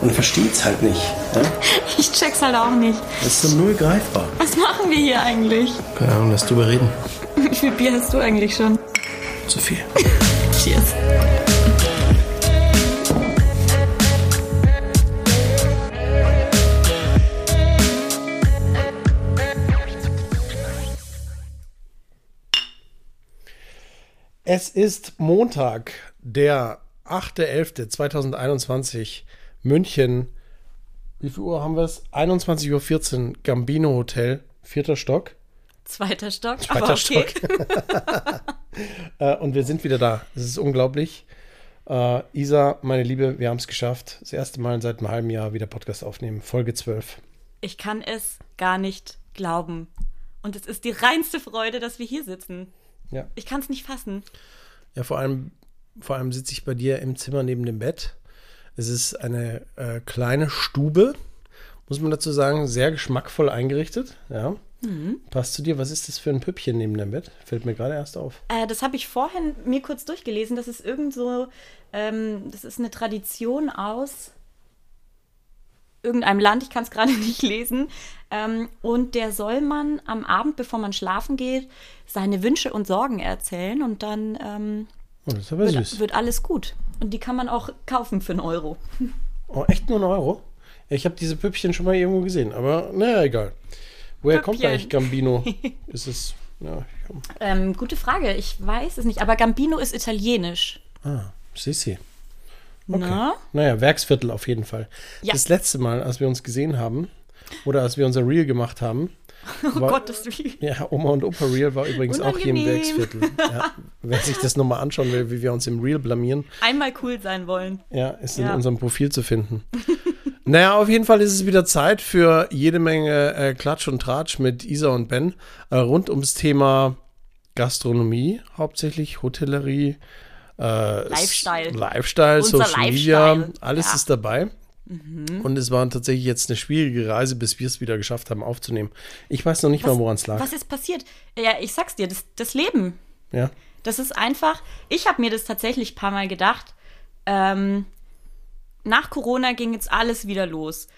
Und versteht's halt nicht. Ne? Ich check's halt auch nicht. Das ist so null greifbar. Was machen wir hier eigentlich? Keine Ahnung, lass drüber reden. Wie viel Bier hast du eigentlich schon? Zu viel. Cheers. Es ist Montag, der 8.11.2021, München. Wie viel Uhr haben wir es? 21.14 Uhr, Gambino Hotel, vierter Stock. Zweiter Stock. Zweiter aber okay. Äh, und wir sind wieder da. Es ist unglaublich. Äh, Isa, meine Liebe, wir haben es geschafft. Das erste Mal seit einem halben Jahr wieder Podcast aufnehmen. Folge 12. Ich kann es gar nicht glauben. Und es ist die reinste Freude, dass wir hier sitzen. Ja. Ich kann es nicht fassen. Ja, vor allem, vor allem sitze ich bei dir im Zimmer neben dem Bett. Es ist eine äh, kleine Stube, muss man dazu sagen, sehr geschmackvoll eingerichtet. Ja. Passt zu dir. Was ist das für ein Püppchen neben dem Bett? Fällt mir gerade erst auf. Äh, das habe ich vorhin mir kurz durchgelesen. Das ist irgend so, ähm, das ist eine Tradition aus irgendeinem Land, ich kann es gerade nicht lesen. Ähm, und der soll man am Abend, bevor man schlafen geht, seine Wünsche und Sorgen erzählen und dann ähm, Oh, das ist aber süß. wird, wird alles gut. Und die kann man auch kaufen für einen Euro. Oh, echt nur ein Euro? Ich habe diese Püppchen schon mal irgendwo gesehen, aber naja, egal. Woher kommt Püppchen. eigentlich Gambino? ist es. Ja. Ähm, gute Frage, ich weiß es nicht, aber Gambino ist italienisch. ah, Sissi. Okay. Na? Naja, Werksviertel auf jeden Fall. Ja. Das letzte Mal, als wir uns gesehen haben, oder als wir unser Reel gemacht haben, Oh war, Gott, das ist wie. Ja, Oma und Opa Real war übrigens auch hier im Unangenehm. Werksviertel. Ja, wer sich das nochmal anschauen will, wie wir uns im Real blamieren, Einmal cool sein wollen. ja, ist in Ja. unserem Profil zu finden. naja, auf jeden Fall ist es wieder Zeit für jede Menge äh, Klatsch und Tratsch mit Isa und Ben äh, rund ums Thema Gastronomie, hauptsächlich Hotellerie, äh, Lifestyle. Lifestyle, Unser Social Media, Lifestyle. alles Ja. Ist dabei. Und es war tatsächlich jetzt eine schwierige Reise, bis wir es wieder geschafft haben aufzunehmen. Ich weiß noch nicht mal, woran es lag. Was ist passiert? Ja, ich sag's dir, das, das Leben. Ja. Das ist einfach, ich habe mir das tatsächlich ein paar Mal gedacht. Ähm, nach Corona ging jetzt alles wieder los.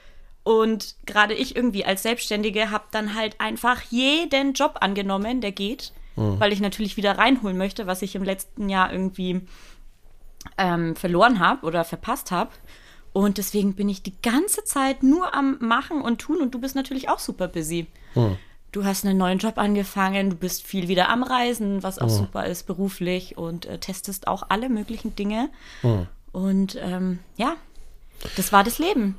Und gerade ich irgendwie als Selbstständige habe dann halt einfach jeden Job angenommen, der geht, weil ich natürlich wieder reinholen möchte, was ich im letzten Jahr irgendwie ähm, verloren habe oder verpasst habe. Und deswegen bin ich die ganze Zeit nur am Machen und Tun und du bist natürlich auch super busy. Du hast einen neuen Job angefangen, du bist viel wieder am Reisen, was auch super ist beruflich und äh, testest auch alle möglichen Dinge. Und ähm, ja, das war das Leben.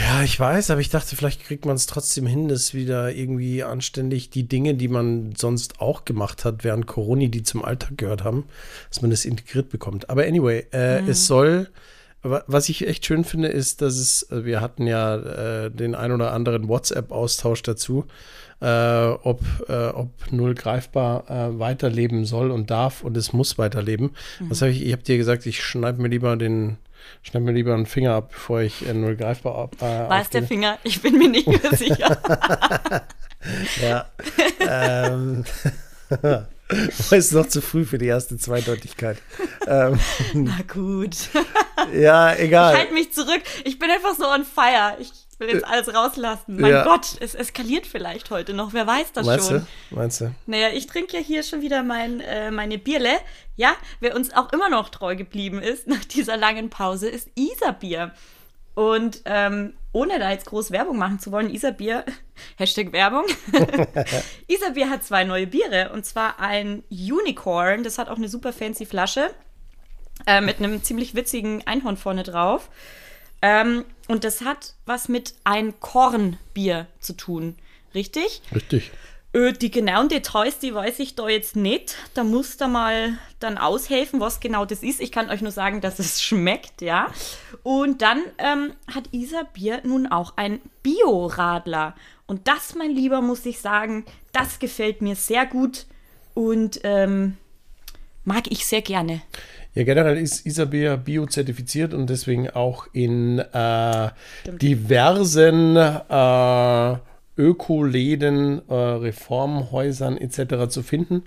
Ja, ich weiß, aber ich dachte, vielleicht kriegt man es trotzdem hin, dass wieder irgendwie anständig die Dinge, die man sonst auch gemacht hat, während Corona, die zum Alltag gehört haben, dass man das integriert bekommt. Aber anyway, äh, es soll, wa- was ich echt schön finde, ist, dass es, äh, wir hatten ja äh, den ein oder anderen WhatsApp-Austausch dazu, äh, ob, äh, ob Null greifbar äh, weiterleben soll und darf und es muss weiterleben. Was habe ich, ich habe dir gesagt, ich schneide mir lieber den, schneide mir lieber einen Finger ab, bevor ich äh, Null greifbar ab. Äh, War es der. Finger? Ich bin mir nicht mehr sicher. Ja. ähm, ist noch zu früh für die erste Zweideutigkeit. ähm, Na gut. ja, Ich egal. halte mich zurück. Ich bin einfach so on fire. Ich will jetzt alles rauslassen. Mein Ja. Gott, es eskaliert vielleicht heute noch. Wer weiß das Meinst schon. du? Meinst du? Naja, ich trinke ja hier schon wieder mein, äh, meine Bierle. Ja, wer uns auch immer noch treu geblieben ist nach dieser langen Pause, ist Isarbier. Und ähm, ohne da jetzt groß Werbung machen zu wollen, Isarbier, Hashtag Werbung. Isarbier hat zwei neue Biere und zwar ein Unicorn, das hat auch eine super fancy Flasche äh, mit einem ziemlich witzigen Einhorn vorne drauf. Ähm, und das hat was mit ein Kornbier zu tun, richtig? Richtig. Äh, die genauen Details, die weiß ich da jetzt nicht. Da muss da mal dann aushelfen, was genau das ist. Ich kann euch nur sagen, dass es schmeckt, ja. Und dann ähm, hat Isa Bier nun auch ein Bio-Radler. Und das, mein Lieber, muss ich sagen, das gefällt mir sehr gut und ähm, mag ich sehr gerne. Ja, generell ist Isabia bio-zertifiziert und deswegen auch in äh, diversen äh, Ökoläden, äh, Reformhäusern etc. zu finden,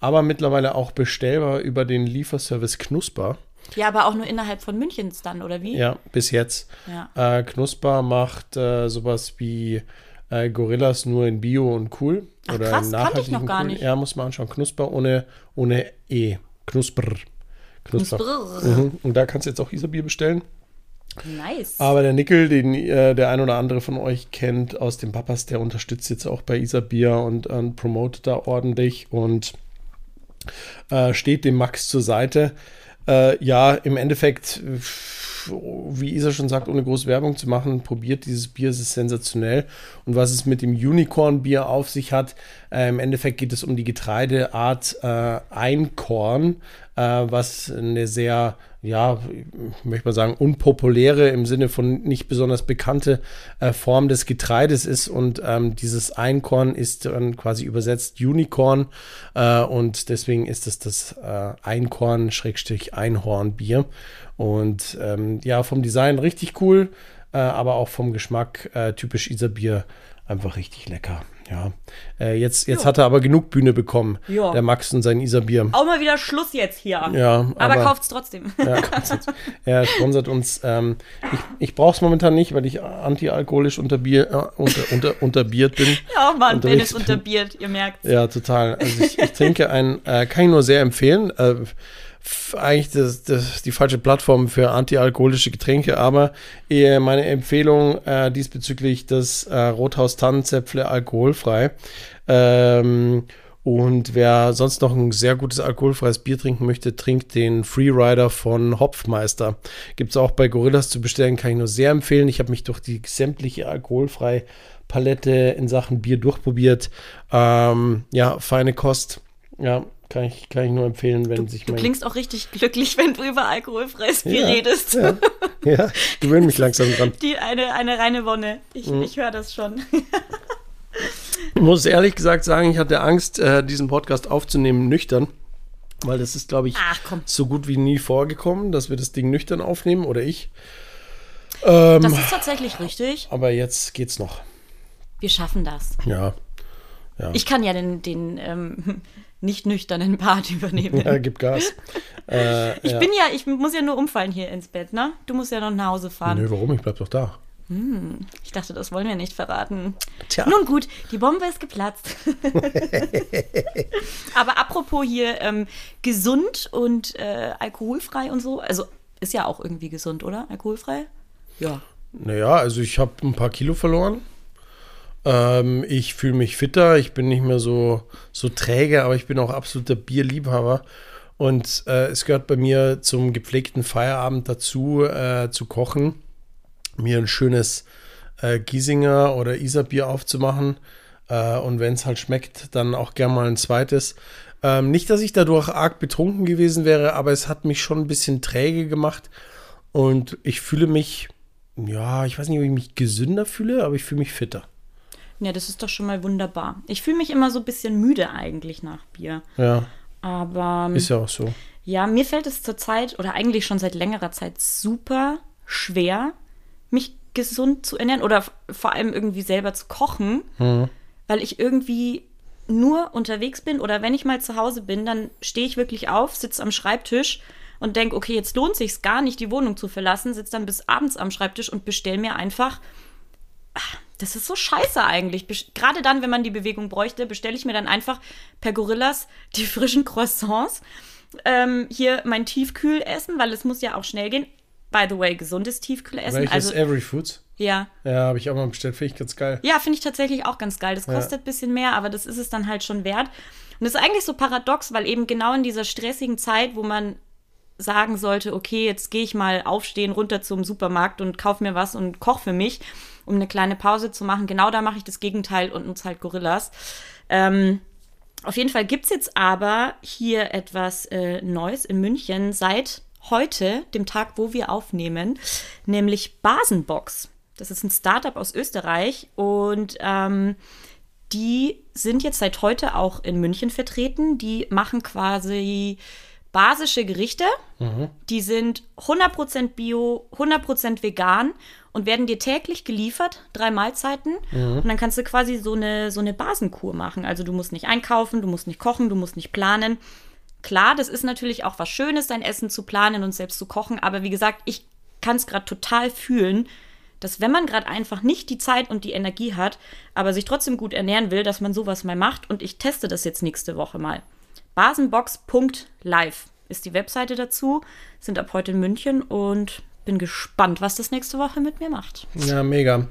aber mittlerweile auch bestellbar über den Lieferservice Knusper. Ja, aber auch nur innerhalb von Münchens dann, oder wie? Ja, bis jetzt. Ja. Äh, Knusper macht äh, sowas wie äh, Gorillas nur in Bio und cool. Ach, oder krass, kannte ich noch gar cool. nicht. Ja, muss man anschauen. Knusper ohne, ohne E. Knusper. Knusper. Knusper. Mhm. Und da kannst du jetzt auch Isarbier bestellen. Nice. Aber der Nickel, den äh, der ein oder andere von euch kennt aus dem Papas, der unterstützt jetzt auch bei Isarbier und, und promotet da ordentlich und äh, steht dem Max zur Seite. Äh, ja, im Endeffekt, äh, wie Isa schon sagt, ohne große Werbung zu machen, probiert dieses Bier, es ist sensationell. Und was es mit dem Unicorn-Bier auf sich hat, äh, im Endeffekt geht es um die Getreideart äh, Einkorn, äh, was eine sehr, ja, ich möchte mal sagen, unpopuläre im Sinne von nicht besonders bekannte äh, Form des Getreides ist. Und ähm, dieses Einkorn ist dann quasi übersetzt Unicorn. Äh, und deswegen ist es das äh, Einkorn-Einhorn-Bier. Und ähm, ja, vom Design richtig cool, äh, aber auch vom Geschmack äh, typisch Isarbier einfach richtig lecker. Ja, äh, jetzt, jetzt Jo. hat er aber genug Bühne bekommen, Ja. der Max und sein Isarbier. Auch mal wieder Schluss jetzt hier. Ja, aber, aber- kauft's trotzdem. Ja, jetzt- er sponsert uns. Ähm, ich ich brauche es momentan nicht, weil ich antialkoholisch unterbier, äh, unter, unter, unterbiert bin. Ja, Mann, Unterwegs Dennis unterbiert, ihr merkt. Ja, total. Also ich, ich trinke ein, äh, kann ich nur sehr empfehlen. Äh, eigentlich das, das, die falsche Plattform für antialkoholische Getränke, aber eher meine Empfehlung äh, diesbezüglich das äh, Rothaus Tannenzäpfle alkoholfrei. Ähm, und wer sonst noch ein sehr gutes alkoholfreies Bier trinken möchte, trinkt den Freerider von Hopfmeister. Gibt es auch bei Gorillas zu bestellen, kann ich nur sehr empfehlen. Ich habe mich durch die sämtliche alkoholfreie Palette in Sachen Bier durchprobiert. Ähm, ja, feine Kost. Ja, kann ich, kann ich nur empfehlen, wenn sich Du mein. klingst auch richtig glücklich, wenn du über alkoholfreies Bier Ja, redest. Ja, ja gewöhne mich langsam dran. Die eine, eine reine Wonne. Ich, Mhm. ich höre das schon. Ich muss ehrlich gesagt sagen, ich hatte Angst, äh, diesen Podcast aufzunehmen nüchtern. Weil das ist, glaube ich, Ach so gut wie nie vorgekommen, dass wir das Ding nüchtern aufnehmen oder ich. Ähm, Das ist tatsächlich richtig. aber jetzt geht's noch. Wir schaffen das. Ja. Ja, Ich kann ja den, den ähm, nicht nüchternen Part übernehmen. ja gib Gas. Äh, Ich ja. bin ja, ich muss ja nur umfallen hier ins Bett, ne? Du musst ja noch nach Hause fahren. Nö, warum? Ich bleib doch da. Ich dachte, das wollen wir nicht verraten. Tja. Nun gut, die Bombe ist geplatzt. Aber apropos hier ähm, gesund und äh, alkoholfrei und so, also ist ja auch irgendwie gesund, oder? Alkoholfrei? Ja. Naja, also ich habe ein paar Kilo verloren. Ähm, ich fühle mich fitter, ich bin nicht mehr so, so träge, aber ich bin auch absoluter Bierliebhaber. Und äh, es gehört bei mir zum gepflegten Feierabend dazu, äh, zu kochen, mir ein schönes äh, Giesinger oder Isarbier aufzumachen. Äh, und wenn es halt schmeckt, dann auch gern mal ein zweites. Ähm, nicht, dass ich dadurch arg betrunken gewesen wäre, aber es hat mich schon ein bisschen träge gemacht. Und ich fühle mich, ja, ich weiß nicht, ob ich mich gesünder fühle, aber ich fühle mich fitter. Ja, das ist doch schon mal wunderbar. Ich fühle mich immer so ein bisschen müde eigentlich nach Bier. Ja, Aber ist ja auch so. Ja, mir fällt es zurzeit oder eigentlich schon seit längerer Zeit super schwer, mich gesund zu ernähren oder vor allem irgendwie selber zu kochen, weil ich irgendwie nur unterwegs bin oder wenn ich mal zu Hause bin, dann stehe ich wirklich auf, sitze am Schreibtisch und denke, okay, jetzt lohnt sich gar nicht, die Wohnung zu verlassen, sitze dann bis abends am Schreibtisch und bestell mir einfach das ist so scheiße eigentlich. Best- Gerade dann, wenn man die Bewegung bräuchte, bestelle ich mir dann einfach per Gorillas die frischen Croissants. Ähm, hier mein Tiefkühlessen, weil es muss ja auch schnell gehen. By the way, gesundes Tiefkühlessen. Welches Also, Every Foods? ja. Ja, habe ich auch mal bestellt, finde ich ganz geil. Ja, finde ich tatsächlich auch ganz geil. Das kostet ein bisschen mehr, aber das ist es dann halt schon wert. Und das ist eigentlich so paradox, weil eben genau in dieser stressigen Zeit, wo man sagen sollte, okay, jetzt gehe ich mal aufstehen, runter zum Supermarkt und kauf mir was und koch für mich, um eine kleine Pause zu machen. Genau da mache ich das Gegenteil und nutze halt Gorillas. Ähm, auf jeden Fall gibt es jetzt aber hier etwas äh, Neues in München seit heute, dem Tag, wo wir aufnehmen, nämlich Basenbox. Das ist ein Startup aus Österreich und ähm, die sind jetzt seit heute auch in München vertreten. Die machen quasi basische Gerichte. Die sind 100% bio, 100% vegan und werden dir täglich geliefert, drei Mahlzeiten. Und dann kannst du quasi so eine, so eine Basenkur machen. Also du musst nicht einkaufen, du musst nicht kochen, du musst nicht planen. klar, das ist natürlich auch was Schönes, sein Essen zu planen und selbst zu kochen. Aber wie gesagt, ich kann es gerade total fühlen, dass wenn man gerade einfach nicht die Zeit und die Energie hat, aber sich trotzdem gut ernähren will, dass man sowas mal macht. Und ich teste das jetzt nächste Woche mal. Basenbox.live ist die Webseite dazu, sind ab heute in München und bin gespannt, was das nächste Woche mit mir macht. Ja, mega.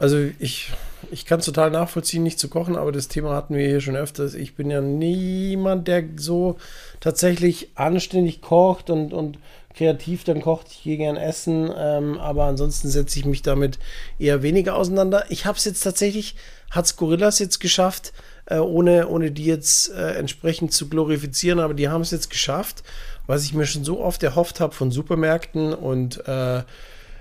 Also ich, ich kann es total nachvollziehen, nicht zu kochen, aber das Thema hatten wir hier schon öfters. Ich bin ja niemand, der so tatsächlich anständig kocht und, und kreativ dann kocht. Ich gehe gern essen, ähm, aber ansonsten setze ich mich damit eher weniger auseinander. Ich habe es jetzt tatsächlich, hat es Gorillas jetzt geschafft, äh, ohne, ohne die jetzt äh, entsprechend zu glorifizieren, aber die haben es jetzt geschafft, was ich mir schon so oft erhofft habe von Supermärkten und äh,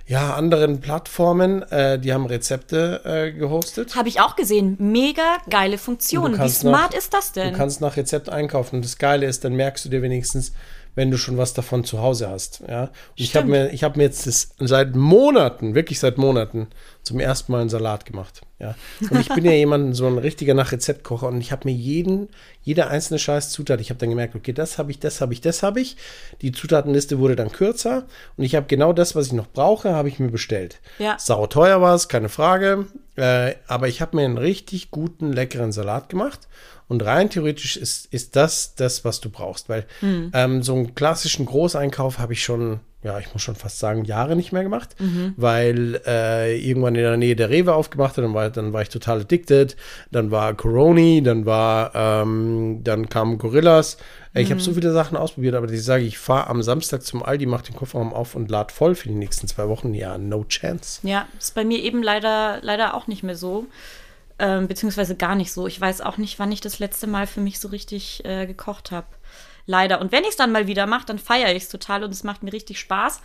ja, anderen Plattformen, äh, die haben Rezepte äh, gehostet. Habe ich auch gesehen. Mega geile Funktion. Wie smart nach, ist das denn? Du kannst nach Rezept einkaufen. Und das Geile ist, dann merkst du dir wenigstens, wenn du schon was davon zu Hause hast. Ja? Und ich habe mir, hab mir jetzt das seit Monaten, wirklich seit Monaten, zum ersten Mal einen Salat gemacht. Ja? Und ich bin ja jemand, so ein richtiger nach Rezeptkocher und ich habe mir jeden, jede einzelne scheiß Zutat, ich habe dann gemerkt, okay, das habe ich, das habe ich, das habe ich. Die Zutatenliste wurde dann kürzer und ich habe genau das, was ich noch brauche, habe ich mir bestellt. Ja. Sau teuer war es, keine Frage. Äh, aber ich habe mir einen richtig guten, leckeren Salat gemacht und rein theoretisch ist, ist das das, was du brauchst, weil mhm. ähm, so einen klassischen Großeinkauf habe ich schon, ja, ich muss schon fast sagen, Jahre nicht mehr gemacht, mhm. weil äh, irgendwann in der Nähe der Rewe aufgemacht hat, dann war, dann war ich total addicted, dann war Coroni, dann war, ähm, dann kamen Gorillas. Ich habe so mhm. viele Sachen ausprobiert, aber ich sage, ich fahre am Samstag zum Aldi, mache den Kofferraum auf und lade voll für die nächsten zwei Wochen. Ja, no chance. Ja, ist bei mir eben leider, leider auch nicht mehr so. Ähm, beziehungsweise gar nicht so. Ich weiß auch nicht, wann ich das letzte Mal für mich so richtig äh, gekocht habe. Leider. Und wenn ich es dann mal wieder mache, dann feiere ich es total und es macht mir richtig Spaß.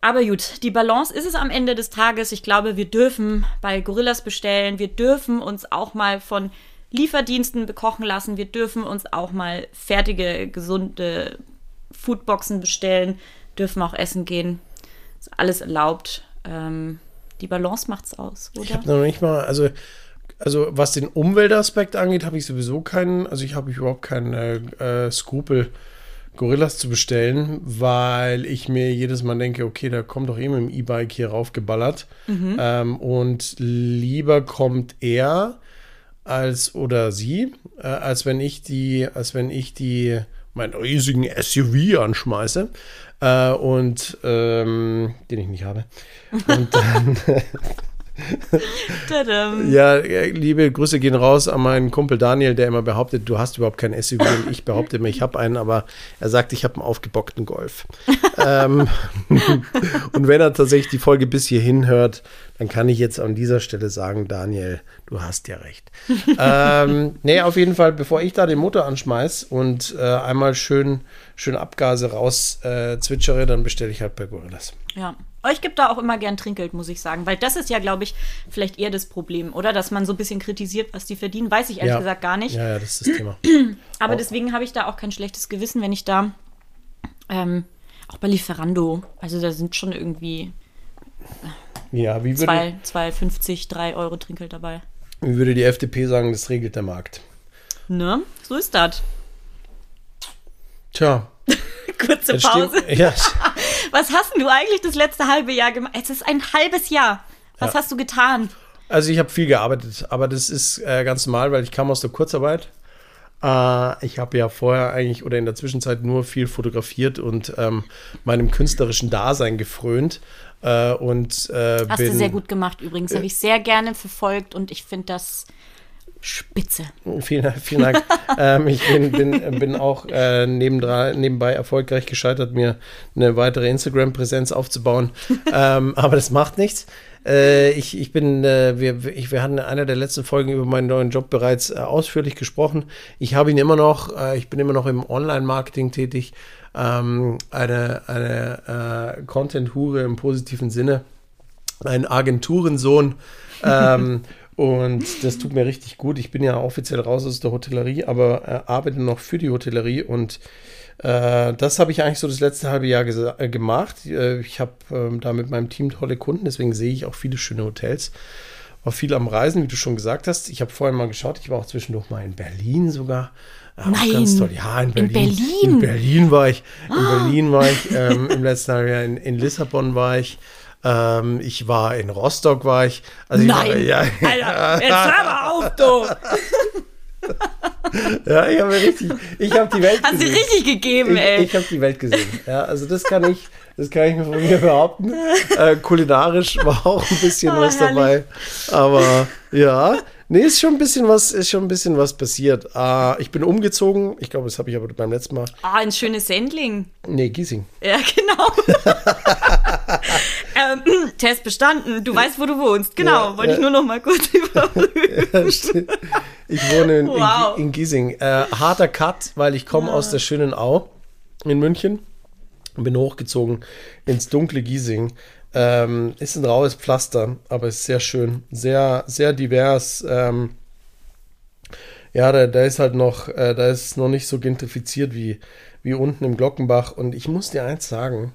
Aber gut, die Balance ist es am Ende des Tages. Ich glaube, wir dürfen bei Gorillas bestellen. Wir dürfen uns auch mal von Lieferdiensten bekochen lassen. Wir dürfen uns auch mal fertige, gesunde Foodboxen bestellen. Dürfen auch essen gehen. Ist alles erlaubt. Ähm, die Balance macht's aus, oder? Ich habe noch nicht mal, also also was den Umweltaspekt angeht, habe ich sowieso keinen, also ich habe überhaupt keinen äh, Skrupel, Gorillas zu bestellen, weil ich mir jedes Mal denke, okay, da kommt doch eben im E-Bike hier raufgeballert. Mhm. Ähm, und lieber kommt er als oder sie, äh, als wenn ich die, als wenn ich die meinen riesigen SUV anschmeiße äh, und ähm, den ich nicht habe. Und dann ja, liebe Grüße gehen raus an meinen Kumpel Daniel, der immer behauptet, du hast überhaupt kein SUV und ich behaupte immer, ich habe einen, aber er sagt, ich habe einen aufgebockten Golf. ähm, und wenn er tatsächlich die Folge bis hierhin hört, dann kann ich jetzt an dieser Stelle sagen, Daniel, du hast ja recht. ähm, nee, auf jeden Fall, bevor ich da den Motor anschmeiß und äh, einmal schön, schön Abgase raus äh, zwitschere, dann bestelle ich halt bei Gorillas. Ja, euch gibt da auch immer gern Trinkgeld, muss ich sagen. Weil das ist ja, glaube ich, vielleicht eher das Problem, oder? Dass man so ein bisschen kritisiert, was die verdienen. Weiß ich ehrlich ja. gesagt gar nicht. Ja, ja, das ist das Thema. Aber auch. deswegen habe ich da auch kein schlechtes Gewissen, wenn ich da ähm, auch bei Lieferando, also da sind schon irgendwie ja, wie würde, 2,50, 3 Euro Trinkgeld dabei. Wie würde die FDP sagen, das regelt der Markt? Ne? So ist das. Tja. Kurze Pause. Ja. Was hast du eigentlich das letzte halbe Jahr gemacht? Es ist ein halbes Jahr. Was ja. hast du getan? Also ich habe viel gearbeitet, aber das ist äh, ganz normal, weil ich kam aus der Kurzarbeit. Äh, ich habe ja vorher eigentlich oder in der Zwischenzeit nur viel fotografiert und ähm, meinem künstlerischen Dasein gefrönt. Äh, und, äh, Hast bin, du sehr gut gemacht übrigens. Habe ich sehr gerne verfolgt und ich finde das Spitze. Vielen, vielen Dank. ähm, ich bin, bin, bin auch äh, nebenbei erfolgreich gescheitert, mir eine weitere Instagram-Präsenz aufzubauen. ähm, aber das macht nichts. Äh, ich, ich bin, äh, wir, ich, wir hatten in einer der letzten Folgen über meinen neuen Job bereits äh, ausführlich gesprochen. Ich habe ihn immer noch, äh, ich bin immer noch im Online-Marketing tätig. Ähm, eine eine äh, Content-Hure im positiven Sinne. Ein Agenturensohn. Und das tut mir richtig gut. Ich bin ja offiziell raus aus der Hotellerie, aber äh, arbeite noch für die Hotellerie und äh, das habe ich eigentlich so das letzte halbe Jahr äh, gemacht. Äh, ich habe ähm, da mit meinem Team tolle Kunden, deswegen sehe ich auch viele schöne Hotels. war viel am Reisen, wie du schon gesagt hast. Ich habe vorhin mal geschaut, ich war auch zwischendurch mal in Berlin sogar. Ja, auch Nein, ganz toll. Ja, in Berlin. in Berlin? In Berlin war ich. In Berlin war ich. Ähm, Im letzten Jahr in, in Lissabon war ich. Ähm, ich war in Rostock, war ich. Also ich war, Nein, ja, Alter, jetzt hör mal auf, du. ja, ich habe richtig, ich habe die Welt Hast du gesehen. richtig gegeben, Ich, ey. ich habe die Welt gesehen. Ja, also das kann ich, das kann ich mir von mir behaupten. Äh, kulinarisch war auch ein bisschen Oh, was dabei. Aber ja, nee, ist schon ein bisschen was, ist schon ein bisschen was passiert. Äh, ich bin umgezogen. Ich glaube, das habe ich aber beim letzten Mal. Ah, ein schönes Sendling. Nee, Giesing. Ja, genau. ähm, Test bestanden. Du weißt, wo du wohnst. Genau. Ja, Wollte ich ja. nur noch mal kurz überprüfen. Ich wohne in, Wow. in, in Giesing. Äh, harter Cut, weil ich komme aus der schönen Au in München und bin hochgezogen ins dunkle Giesing. Ähm, ist ein raues Pflaster, aber ist sehr schön, sehr, sehr divers. Ähm, ja, da, da ist halt noch, äh, da ist noch nicht so gentrifiziert wie, wie unten im Glockenbach. Und ich muss dir eins sagen,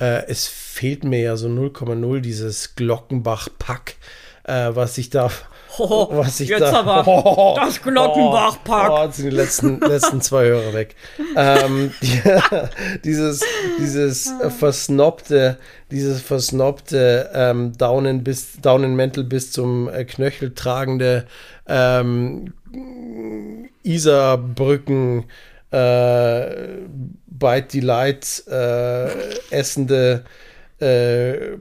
äh, es fehlt mir ja so 0,0 dieses Glockenbach-Pack, äh, was ich da. Oh, was ich jetzt da, aber das Glockenbach-Pack. Oh, oh, jetzt sind die letzten, letzten zwei Hörer weg. Ähm, die, dieses dieses versnobte, dieses versnobte ähm, Daunen bis Daunenmäntel bis zum äh, Knöchel tragende ähm, Isarbrücken äh, Bite Delight äh, essende äh,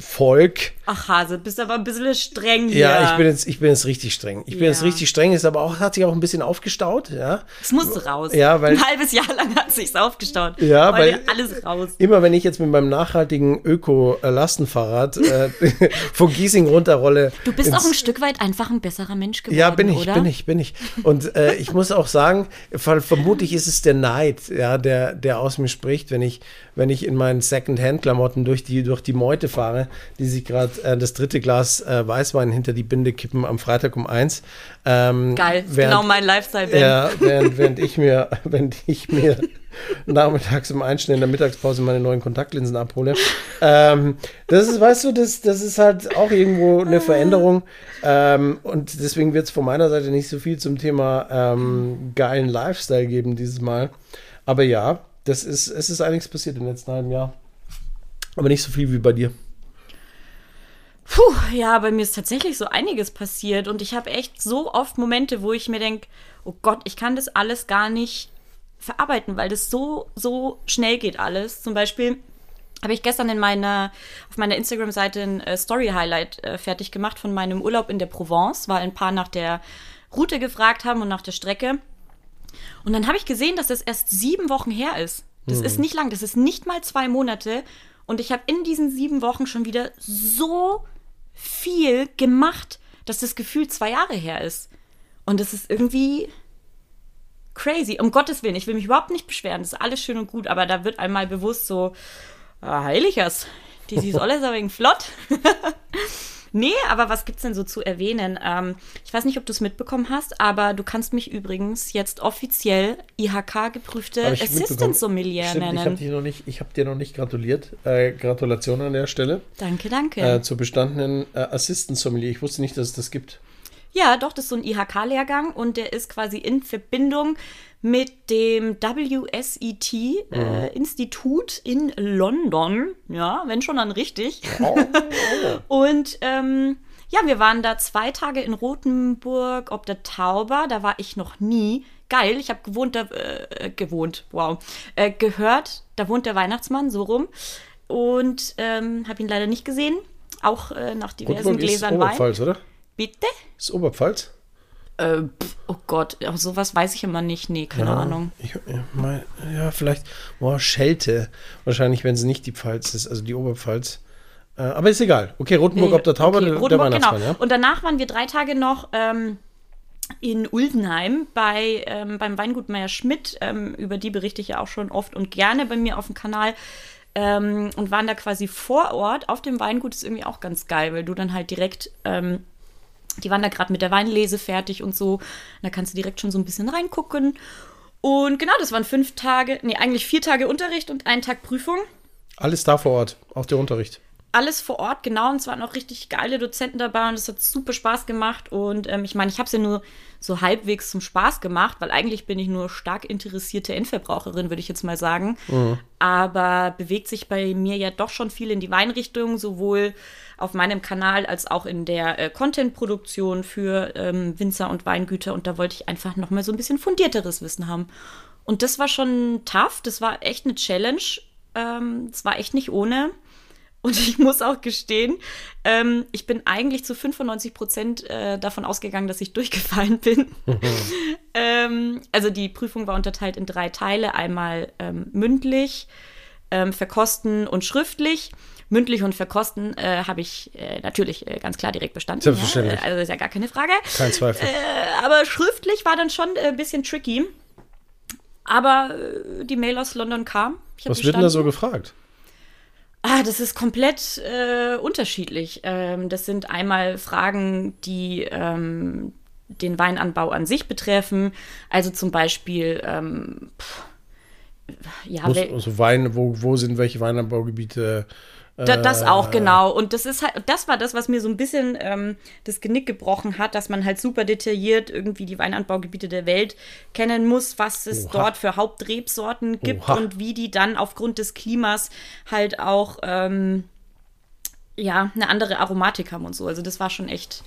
Volk. Ach, Hase, bist aber ein bisschen streng hier. Ja, ich bin jetzt, ich bin jetzt richtig streng. Ich bin Ja. jetzt richtig streng, ist aber auch, hat sich auch ein bisschen aufgestaut, ja. Es musste raus. Ja, weil- Ein halbes Jahr lang hat sich's aufgestaut. Ja, Heute weil- alles raus. Immer wenn ich jetzt mit meinem nachhaltigen Öko-Lastenfahrrad äh, von Giesing runterrolle. Du bist auch ein Stück weit einfach ein besserer Mensch geworden, Ja, bin ich, oder? bin ich, bin ich. Und äh, ich muss auch sagen, ver- vermutlich ist es der Neid, ja, der, der aus mir spricht, wenn ich, wenn ich in meinen Second-Hand-Klamotten durch die, durch die Meute fahre, die sich gerade äh, das dritte Glas äh, Weißwein hinter die Binde kippen am Freitag um eins. Ähm, Geil, während- genau mein Lifestyle, Ben. Ja, während, während ich mir, während ich mir nachmittags im Einstehen in der Mittagspause meine neuen Kontaktlinsen abhole. Ähm, das ist, weißt du, das, das ist halt auch irgendwo eine Veränderung. Ähm, und deswegen wird es von meiner Seite nicht so viel zum Thema ähm, geilen Lifestyle geben dieses Mal. Aber ja, das ist, es ist einiges passiert im letzten halben Jahr. Aber nicht so viel wie bei dir. Puh, ja, bei mir ist tatsächlich so einiges passiert und ich habe echt so oft Momente, wo ich mir denke, oh Gott, ich kann das alles gar nicht verarbeiten, weil das so, so schnell geht alles. Zum Beispiel habe ich gestern in meiner, auf meiner Instagram-Seite ein äh, Story-Highlight äh, fertig gemacht von meinem Urlaub in der Provence, weil ein paar nach der Route gefragt haben und nach der Strecke. Und dann habe ich gesehen, dass das erst sieben Wochen her ist. Das ist nicht lang, das ist nicht mal zwei Monate. Und ich habe in diesen sieben Wochen schon wieder so viel gemacht, dass das Gefühl zwei Jahre her ist. Und das ist irgendwie crazy. Um Gottes Willen, ich will mich überhaupt nicht beschweren. Das ist alles schön und gut, aber da wird einmal bewusst so, ah, heiligers, die ist alles ein wenig flott. Nee, aber was gibt's denn so zu erwähnen? Ähm, ich weiß nicht, ob du es mitbekommen hast, aber du kannst mich übrigens jetzt offiziell IHK-geprüfte. Assistant Sommelier Stimmt, ich habe nennen. dich noch nicht, ich habe dir noch nicht gratuliert. Äh, Gratulation an der Stelle Danke, danke. äh, zur bestandenen äh, Assistant Sommelier. Ich wusste nicht, dass es das gibt. Ja, doch, das ist so ein IHK-Lehrgang und der ist quasi in Verbindung mit dem WSET-Institut in London. Ja, wenn schon dann richtig. Und ähm, ja, wir waren da zwei Tage in Rothenburg ob der Tauber. Da war ich noch nie. Geil, ich habe gewohnt, da, äh, gewohnt, wow, äh, gehört, da wohnt der Weihnachtsmann, so rum. Und ähm, habe ihn leider nicht gesehen. Auch äh, nach diversen Rothenburg ist Gläsern Wein. Oberpfalz, oder? Bitte? Ist Oberpfalz? Äh, oh Gott, ja, sowas weiß ich immer nicht. Nee, keine Ahnung. Ich, ich mein, ja, vielleicht, boah, Schelte. Wahrscheinlich, wenn es nicht die Pfalz ist, also die Oberpfalz. Äh, aber ist egal. Okay, Rotenburg Nee, ob der Tauber, okay, der, der Rotenburg, Weihnachtsmann, genau. ja? Und danach waren wir drei Tage noch ähm, in Ulsenheim bei, ähm, beim Weingut Meier Schmidt. Ähm, über die berichte ich ja auch schon oft und gerne bei mir auf dem Kanal. Ähm, und waren da quasi vor Ort auf dem Weingut. ist irgendwie auch ganz geil, weil du dann halt direkt. Die waren da gerade mit der Weinlese fertig und so. Und da kannst du direkt schon so ein bisschen reingucken. Und genau, das waren fünf Tage, nee, eigentlich vier Tage Unterricht und einen Tag Prüfung. Alles da vor Ort, auch der Unterricht. alles vor Ort, genau. Und es waren auch richtig geile Dozenten dabei und es hat super Spaß gemacht. Und ähm, ich meine, ich habe es ja nur so halbwegs zum Spaß gemacht, weil eigentlich bin ich nur stark interessierte Endverbraucherin, würde ich jetzt mal sagen. Mhm. Aber bewegt sich bei mir ja doch schon viel in die Weinrichtung, sowohl auf meinem Kanal als auch in der äh, Content-Produktion für ähm, Winzer und Weingüter. Und da wollte ich einfach noch mal so ein bisschen fundierteres Wissen haben. Und das war schon tough, das war echt eine Challenge. Ähm, es war echt nicht ohne. Und ich muss auch gestehen, ähm, ich bin eigentlich zu 95 Prozent äh, davon ausgegangen, dass ich durchgefallen bin. ähm, also die Prüfung war unterteilt in drei Teile. Einmal ähm, mündlich, ähm, verkosten und schriftlich. Mündlich und verkosten äh, habe ich äh, natürlich äh, ganz klar direkt bestanden. Selbstverständlich. Ja, also ist ja gar keine Frage. Kein Zweifel. Äh, aber schriftlich war dann schon äh, ein bisschen tricky. Aber die Mail aus London kam. Was wird denn da so gefragt? Ah, das ist komplett äh, unterschiedlich. Ähm, das sind einmal Fragen, die ähm, den Weinanbau an sich betreffen. Also zum Beispiel, ähm, pff, ja, also Wein, wo, wo sind welche Weinanbaugebiete da, das auch, äh. genau. Und das ist halt, das war das, was mir so ein bisschen ähm, das Genick gebrochen hat, dass man halt super detailliert irgendwie die Weinanbaugebiete der Welt kennen muss, was es Oha. dort für Hauptrebsorten gibt Oha. und wie die dann aufgrund des Klimas halt auch ähm, ja, eine andere Aromatik haben und so. Also das war schon echt.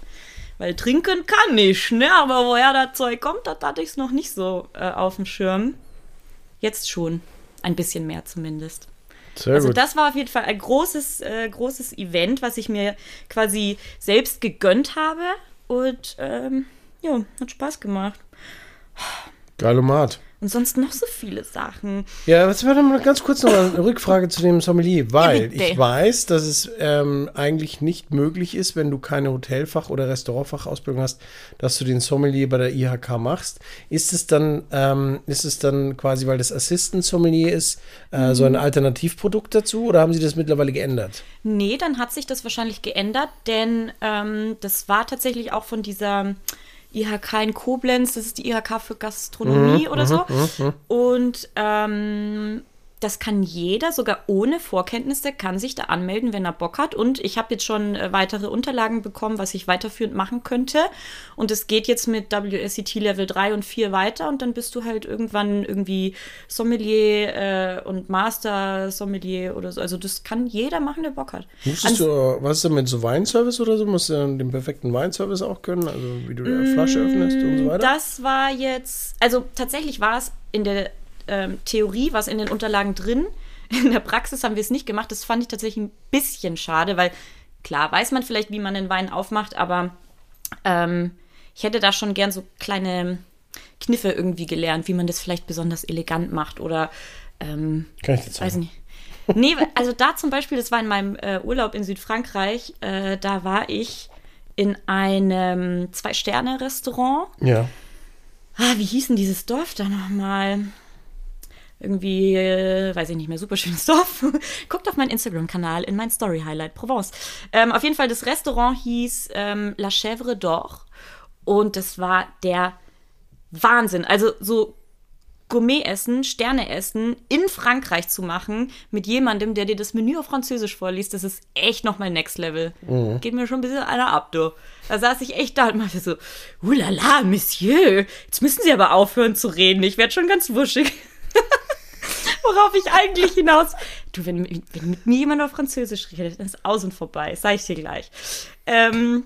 Weil trinken kann ich, ne? Aber woher das Zeug kommt, das hatte ich es noch nicht so äh, auf dem Schirm. Jetzt schon. Ein bisschen mehr zumindest. Sehr also gut. das war auf jeden Fall ein großes, äh, großes Event, was ich mir quasi selbst gegönnt habe. Und ähm, ja, hat Spaß gemacht. Geilomat. Und sonst noch so viele Sachen. Ja, was war mal ganz kurz noch eine Rückfrage zu dem Sommelier, weil ja, ich weiß, dass es ähm, eigentlich nicht möglich ist, wenn du keine Hotelfach- oder Restaurantfachausbildung hast, dass du den Sommelier bei der IHK machst. Ist es dann, ähm, ist es dann quasi, weil das Assistant Sommelier ist, äh, mhm. so ein Alternativprodukt dazu oder haben sie das mittlerweile geändert? Nee, dann hat sich das wahrscheinlich geändert, denn ähm, das war tatsächlich auch von dieser IHK in Koblenz, das ist die IHK für Gastronomie mhm, oder so. Mhm, mhm. Und ähm, das kann jeder, sogar ohne Vorkenntnisse, kann sich da anmelden, wenn er Bock hat. Und ich habe jetzt schon äh, weitere Unterlagen bekommen, was ich weiterführend machen könnte. Und es geht jetzt mit WSET Level 3 und 4 weiter. Und dann bist du halt irgendwann irgendwie Sommelier äh, und Master Sommelier oder so. Also das kann jeder machen, der Bock hat. Musstest du, was ist denn mit so Weinservice oder so? Musst du dann den perfekten Weinservice auch können? Also wie du die Flasche öffnest und so weiter? Das war jetzt, also tatsächlich war es in der ähm, Theorie, was in den Unterlagen drin. In der Praxis haben wir es nicht gemacht. Das fand ich tatsächlich ein bisschen schade, weil klar weiß man vielleicht, wie man den Wein aufmacht, aber ähm, ich hätte da schon gern so kleine Kniffe irgendwie gelernt, wie man das vielleicht besonders elegant macht oder ähm, Kann ich jetzt weiß nicht. Nee, also da zum Beispiel, das war in meinem äh, Urlaub in Südfrankreich, äh, da war ich in einem Zwei-Sterne-Restaurant. Ja. Ah, wie hieß denn dieses Dorf da nochmal? Irgendwie, äh, weiß ich nicht mehr, super schönes Dorf. Guckt auf meinen Instagram-Kanal in mein Story-Highlight Provence. Ähm, auf jeden Fall, das Restaurant hieß ähm, La Chèvre d'Or und das war der Wahnsinn. Also so Gourmet-Essen, Sterne-Essen in Frankreich zu machen mit jemandem, der dir das Menü auf Französisch vorliest, das ist echt nochmal Next Level. Mhm. Geht mir schon ein bisschen einer ab, du. Da saß ich echt da und meinte so, Oulala, Monsieur, jetzt müssen Sie aber aufhören zu reden, ich werde schon ganz wuschig. Worauf ich eigentlich hinaus. Du, wenn, wenn mit mir jemand auf Französisch redet, dann ist aus und vorbei. Sag ich dir gleich. Ähm,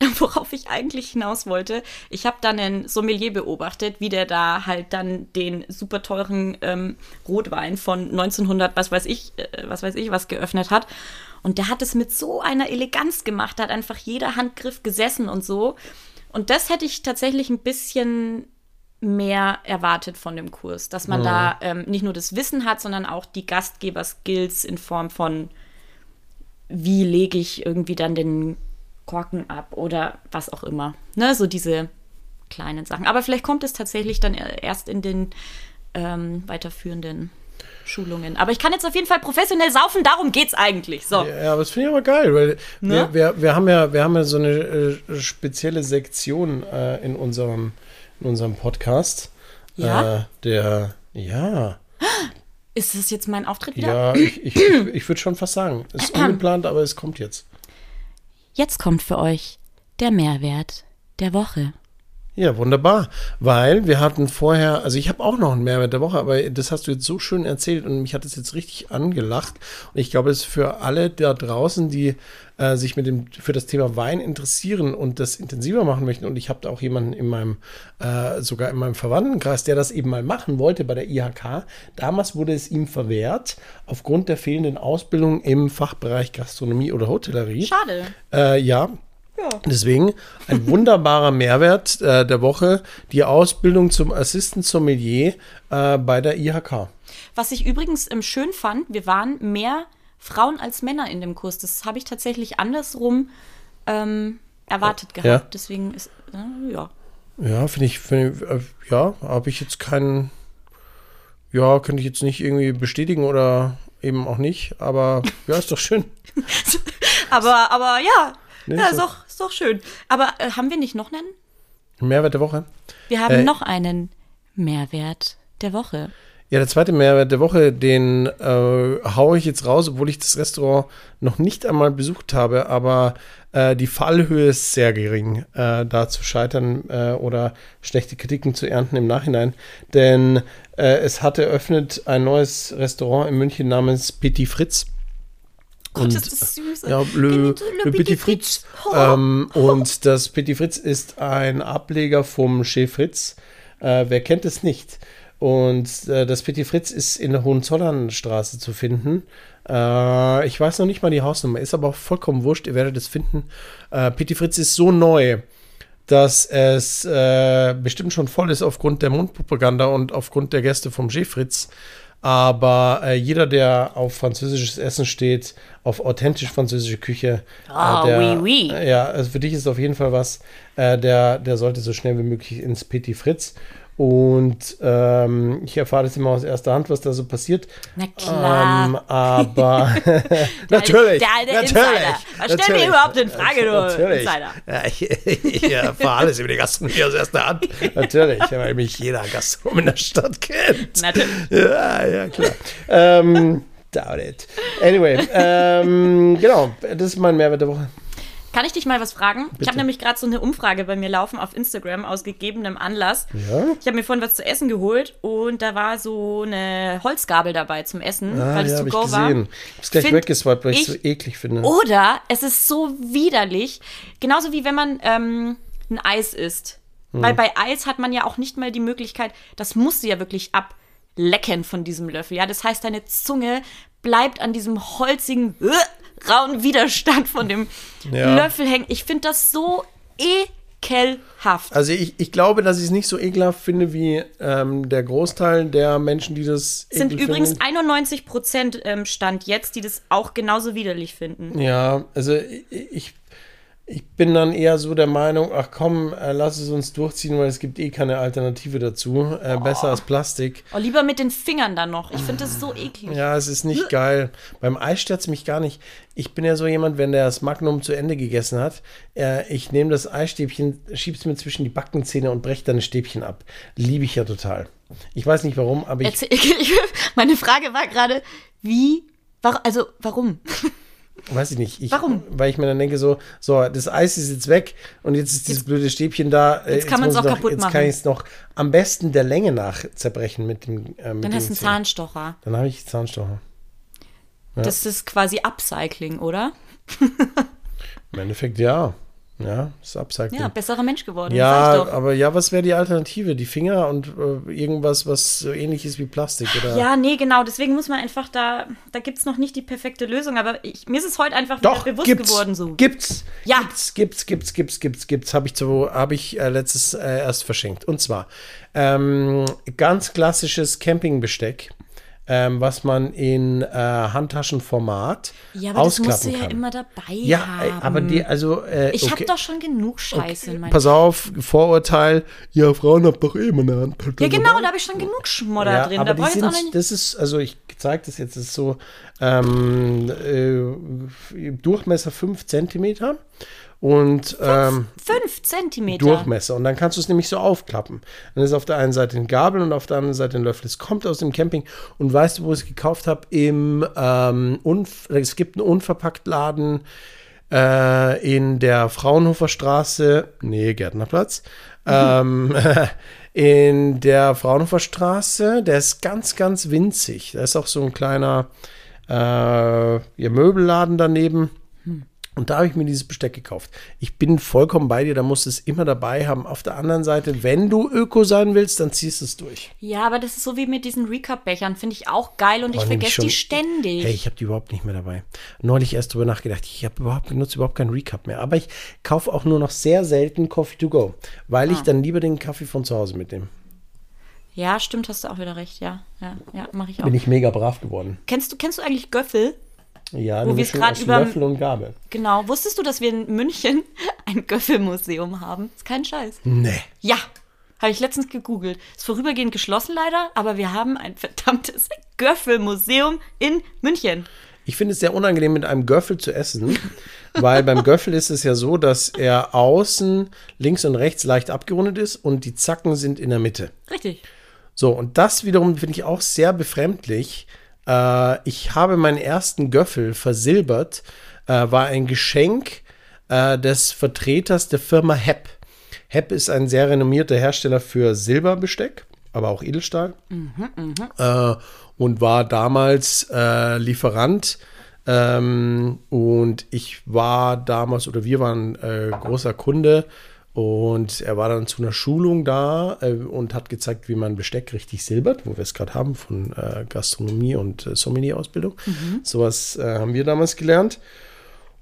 worauf ich eigentlich hinaus wollte, ich habe dann einen Sommelier beobachtet, wie der da halt dann den super teuren ähm, Rotwein von 1900, was weiß ich, äh, was weiß ich, was geöffnet hat. Und der hat es mit so einer Eleganz gemacht, da hat einfach jeder Handgriff gesessen und so. Und das hätte ich tatsächlich ein bisschen mehr erwartet von dem Kurs. Dass man mhm. da ähm, nicht nur das Wissen hat, sondern auch die Gastgeber-Skills in Form von, wie lege ich irgendwie dann den Korken ab oder was auch immer. Ne, so diese kleinen Sachen. Aber vielleicht kommt es tatsächlich dann erst in den ähm, weiterführenden Schulungen. Aber ich kann jetzt auf jeden Fall professionell saufen, darum geht's eigentlich. So. Ja, aber das finde ich aber geil, weil ne? wir, wir, wir, haben ja, wir haben ja so eine äh, spezielle Sektion äh, in unserem in unserem Podcast. Ja. Äh, der, ja. Ist das jetzt mein Auftritt wieder? Ja, ich, ich, ich, ich würde schon fast sagen. Es ist ungeplant, aber es kommt jetzt. Jetzt kommt für euch der Mehrwert der Woche. Ja, wunderbar. Weil wir hatten vorher, also ich habe auch noch einen Mehrwert der Woche, aber das hast du jetzt so schön erzählt und mich hat es jetzt richtig angelacht. Und ich glaube, es ist für alle da draußen, die äh, sich mit dem, für das Thema Wein interessieren und das intensiver machen möchten. Und ich habe da auch jemanden in meinem, äh, sogar in meinem Verwandtenkreis, der das eben mal machen wollte bei der IHK. Damals wurde es ihm verwehrt, aufgrund der fehlenden Ausbildung im Fachbereich Gastronomie oder Hotellerie. Schade. Äh, ja, Deswegen ein wunderbarer Mehrwert äh, der Woche, die Ausbildung zum Assistant Sommelier äh, bei der IHK. Was ich übrigens ähm, schön fand, wir waren mehr Frauen als Männer in dem Kurs. Das habe ich tatsächlich andersrum ähm, erwartet gehabt. Ja. Deswegen ist, äh, ja. Ja, finde ich, find, ich, äh, ja, habe ich jetzt keinen, ja, könnte ich jetzt nicht irgendwie bestätigen oder eben auch nicht, aber ja, ist doch schön. aber, aber ja, Nee, ja, ist doch, ist doch schön. Aber äh, haben wir nicht noch einen? Mehrwert der Woche. Wir haben Äh, noch einen Mehrwert der Woche. Ja, der zweite Mehrwert der Woche, den äh, haue ich jetzt raus, obwohl ich das Restaurant noch nicht einmal besucht habe, aber äh, die Fallhöhe ist sehr gering, äh, da zu scheitern äh, oder schlechte Kritiken zu ernten im Nachhinein. Denn äh, es hat eröffnet ein neues Restaurant in München namens Petit Fritz. Gott, ist das süß. Ja, Le, Le, Petit Fritz. Ähm, und das Petit Fritz ist ein Ableger vom Chez Fritz. Äh, wer kennt es nicht? Und äh, das Petit Fritz ist in der Hohenzollernstraße zu finden. Äh, ich weiß noch nicht mal die Hausnummer, ist aber auch vollkommen wurscht, ihr werdet es finden. Äh, Petit Fritz ist so neu, dass es äh, bestimmt schon voll ist aufgrund der Mundpropaganda und aufgrund der Gäste vom Chez Fritz. Aber äh, jeder, der auf französisches Essen steht, auf authentisch französische Küche, Ah, äh, der, oui, oui. äh, ja, also für dich ist auf jeden Fall was, äh, der, der sollte so schnell wie möglich ins Petit Fritz. Und ähm, ich erfahre das immer aus erster Hand, was da so passiert. Na klar. Ähm, aber natürlich. der alte natürlich, Insider. Was stellen wir überhaupt in Frage, du Natürlich. Insider? Ja, ich, ich erfahre alles über die Gastronomie aus erster Hand. Natürlich, weil mich jeder Gastronom in der Stadt kennt. Natürlich. Ja, ja, klar. ähm, doubt it. Anyway, ähm, genau, das ist mein Mehrwert der Woche. Kann ich dich mal was fragen? Ich Bitte. habe nämlich gerade so eine Umfrage bei mir laufen auf Instagram aus gegebenem Anlass. Ja? Ich habe mir vorhin was zu essen geholt und da war so eine Holzgabel dabei zum Essen, Ah, weil es ja, to habe ich go war. gesehen. Ich hab's gleich Find weggeswiped, weil ich es so ich- eklig finde. Oder es ist so widerlich, genauso wie wenn man ähm, ein Eis isst. Hm. Weil bei Eis hat man ja auch nicht mal die Möglichkeit, das musst du ja wirklich ablecken von diesem Löffel. Ja, das heißt, deine Zunge bleibt an diesem holzigen, äh, rauen Widerstand von dem Ja. Löffel hängen. Ich finde das so ekelhaft. Also ich, ich glaube, dass ich es nicht so ekelhaft finde wie ähm, der Großteil der Menschen, die das sind ekel übrigens finden. 91 Prozent ähm, Stand jetzt, die das auch genauso widerlich finden. Ja, also ich, ich, ich bin dann eher so der Meinung, ach komm, äh, lass es uns durchziehen, weil es gibt eh keine Alternative dazu. Äh, Besser als Plastik. Oh, lieber mit den Fingern dann noch. Ich finde das so eklig. Ja, es ist nicht geil. Beim Eis stört es mich gar nicht. Ich bin ja so jemand, wenn der das Magnum zu Ende gegessen hat, äh, ich nehme das Eisstäbchen, schieb's mir zwischen die Backenzähne und breche dann ein Stäbchen ab. Liebe ich ja total. Ich weiß nicht warum, aber ich, Erzähl, meine Frage war gerade, wie, war, also warum? weiß ich nicht. Ich, Warum? Weil ich mir dann denke so, so, das Eis ist jetzt weg und jetzt ist dieses blöde Stäbchen da. äh, Jetzt kann man's muss auch noch, kaputt Jetzt machen. kann ich es noch am besten der Länge nach zerbrechen mit dem äh, mit Dann hast du einen. Zahnstocher. Dann habe ich Zahnstocher. Das ist quasi Upcycling, oder? Im Endeffekt ja. Ja, ist Upcycling. Ja, besserer Mensch geworden. Ja, aber ja, was wäre die Alternative? Die Finger und äh, irgendwas, was so ähnlich ist wie Plastik, oder? Ja, nee, genau. Deswegen muss man einfach da, da gibt es noch nicht die perfekte Lösung. Aber ich, mir ist es heute einfach Doch, bewusst gibt's, geworden. So. gibt's, Ja. gibt's, gibt's, gibt's, gibt's, gibt's, gibt's, habe ich, so, hab ich äh, letztes äh, erst verschenkt. Und zwar ähm, ganz klassisches Campingbesteck, ähm, was man in äh, Handtaschenformat Ja, aber das musst ausklappen du ja kann. immer dabei ja, äh, haben. aber die, also äh, ich okay. habe doch schon genug Scheiße in meinem Pass auf, Vorurteil, ja, Frauen habt doch eh immer eine Hand. Ja, genau, da habe ich schon genug Schmodder drin. Aber Da die sind, nicht. das ist, also ich zeige das jetzt, das ist so ähm, äh, Durchmesser 5 Zentimeter und ähm, Fünf Zentimeter. Durchmesser. Und dann kannst du es nämlich so aufklappen. Dann ist auf der einen Seite ein Gabel und auf der anderen Seite ein Löffel. Es kommt aus dem Camping. Und weißt du, wo ich es gekauft habe? Im ähm, Unf es gibt einen Unverpacktladen äh, in der Fraunhofer Straße, nee, Gärtnerplatz. Ähm, in der Fraunhofer Straße, der ist ganz, ganz winzig. Da ist auch so ein kleiner äh, Möbelladen daneben. Und da habe ich mir dieses Besteck gekauft. Ich bin vollkommen bei dir, da musst du es immer dabei haben. Auf der anderen Seite, wenn du Öko sein willst, dann ziehst du es durch. Ja, aber das ist so wie mit diesen Recap-Bechern. Finde ich auch geil und ich Boah, nehm vergesse schon- die ständig. Hey, ich habe die überhaupt nicht mehr dabei. Neulich erst drüber nachgedacht. Ich habe überhaupt benutze überhaupt keinen Recap mehr. Aber ich kaufe auch nur noch sehr selten Coffee to go, weil Ah. ich dann lieber den Kaffee von zu Hause mitnehme. Ja, stimmt, hast du auch wieder recht. Ja, ja, ja, mache ich auch. Bin ich mega brav geworden. Kennst du, kennst du eigentlich Göffel? Ja, Wo Mischung grad aus überm- Löffel und Gabel. Genau. Wusstest du, dass wir in München ein Göffelmuseum haben? Ist kein Scheiß. Nee. Ja, habe ich letztens gegoogelt. Ist vorübergehend geschlossen leider, aber wir haben ein verdammtes Göffelmuseum in München. Ich finde es sehr unangenehm, mit einem Göffel zu essen, weil beim Göffel ist es ja so, dass er außen links und rechts leicht abgerundet ist und die Zacken sind in der Mitte. Richtig. So, und das wiederum finde ich auch sehr befremdlich. Äh, ich habe meinen ersten Göffel versilbert, äh, war ein Geschenk äh, des Vertreters der Firma Hepp. Hepp ist ein sehr renommierter Hersteller für Silberbesteck, aber auch Edelstahl. Äh, und war damals äh, Lieferant. Ähm, und ich war damals, oder wir waren äh, großer Kunde. Und er war dann zu einer Schulung da äh, und hat gezeigt, wie man Besteck richtig silbert, wo wir es gerade haben von äh, Gastronomie und äh, Sommelier-Ausbildung. Sowas äh, haben wir damals gelernt.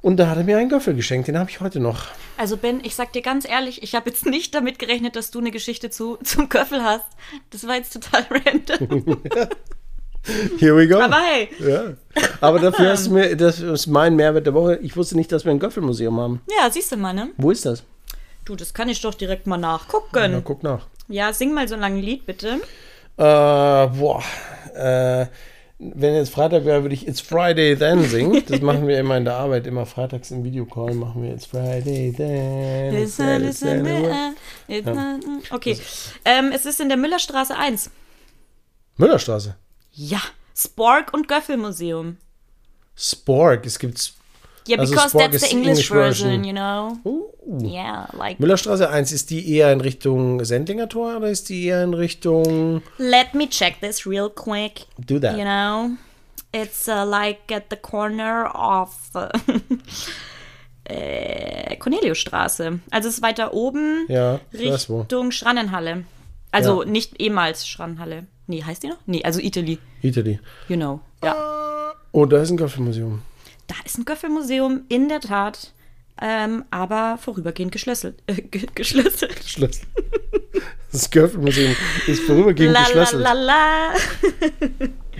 Und da hat er mir einen Göffel geschenkt, den habe ich heute noch. Also Ben, ich sag dir ganz ehrlich, ich habe jetzt nicht damit gerechnet, dass du eine Geschichte zu, zum Göffel hast. Das war jetzt total random. Here we go. Aber hey, ja. Aber dafür hast du mir, das ist mein Mehrwert der Woche. Ich wusste nicht, dass wir ein Göffelmuseum haben. ja, siehst du mal, ne? Wo ist das? Du, das kann ich doch direkt mal nachgucken. Na, guck nach. Ja, sing mal so ein langes Lied, bitte. Äh, boah. Äh, wenn jetzt Freitag wäre, würde ich It's Friday Then singen. Das machen wir immer in der Arbeit, immer freitags im Videocall machen wir It's Friday Then. Not- it's not- it's not- Okay, ähm, es ist in der Müllerstraße 1. Müllerstraße. Ja, Spork und Göffelmuseum. Spork. Es gibt. Yeah, Also because Spork that's the English, English version. version, you know? Uh. Yeah, like, Müllerstraße 1, ist die eher in Richtung Sendlinger Tor oder ist die eher in Richtung. let me check this real quick. Do that. You know, it's uh, like at the corner of äh, Corneliusstraße. Also es ist weiter oben Ja. Richtung Schrannenhalle. Also Ja. nicht ehemals Schrannenhalle. Nee, heißt die noch? Nee, also Italy. Italy. You know. Ja. Oh, da ist ein Göffelmuseum. Da ist ein Göffelmuseum, in der Tat. Ähm, aber vorübergehend geschlüsselt. Äh, ge geschlüsselt. Schlüssel. Das Göffelmuseum ist vorübergehend La geschlüsselt. la la.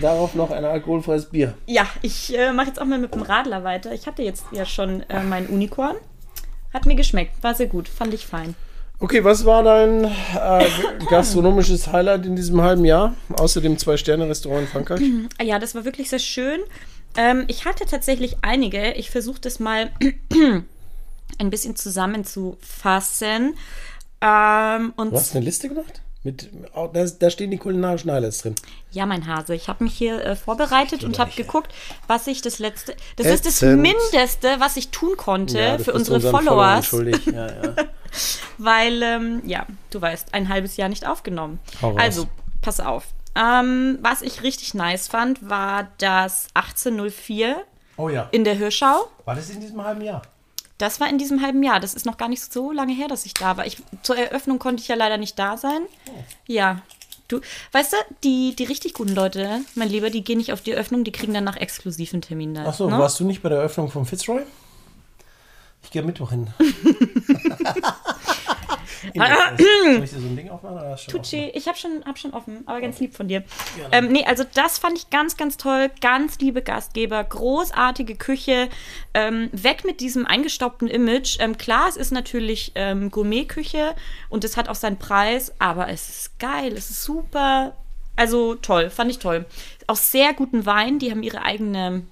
Darauf noch ein alkoholfreies Bier. Ja, ich äh, mache jetzt auch mal mit dem Radler weiter. Ich hatte jetzt ja schon äh, meinen Unicorn. Hat mir geschmeckt, war sehr gut, fand ich fein. Okay, was war dein äh, gastronomisches Highlight in diesem halben Jahr? Außer dem Zwei-Sterne-Restaurant in Frankreich? Ja, das war wirklich sehr schön. Ähm, ich hatte tatsächlich einige. Ich versuche das mal ein bisschen zusammenzufassen. Ähm, und Du hast eine Liste gemacht? Mit, oh, da, da stehen die kulinarischen Highlights drin. ja, mein Hase, ich habe mich hier äh, vorbereitet und habe geguckt, was ich das letzte. Das ist das Ätzend. Mindeste, was ich tun konnte Ja, für unsere unseren Followern Followers. schuldig. Ja, ja. Weil, ähm, ja, du weißt, ein halbes Jahr nicht aufgenommen. Also, pass auf. Ähm, was ich richtig nice fand, war das 1804 Oh ja. in der Hirschau. War das in diesem halben Jahr? Das war in diesem halben Jahr. Das ist noch gar nicht so lange her, dass ich da war. Ich, zur Eröffnung konnte ich ja leider nicht da sein. Ja. Du, weißt du, die, die richtig guten Leute, mein Lieber, die gehen nicht auf die Eröffnung, die kriegen dann nach exklusiven Termin da. Achso, ne? warst du nicht bei der Eröffnung von Fitzroy? Ich gehe Mittwoch hin. Soll ich dir so ein Ding aufmachen? Oder Tucci, ich habe schon, hab schon offen, aber ganz lieb von dir. Ähm, nee, also das fand ich ganz, ganz toll. Ganz liebe Gastgeber, großartige Küche. Ähm, weg mit diesem eingestaubten Image. Ähm, klar, es ist natürlich ähm, Gourmetküche und es hat auch seinen Preis, aber es ist geil, es ist super. Also toll, fand ich toll. Auch sehr guten Wein, die haben ihre eigene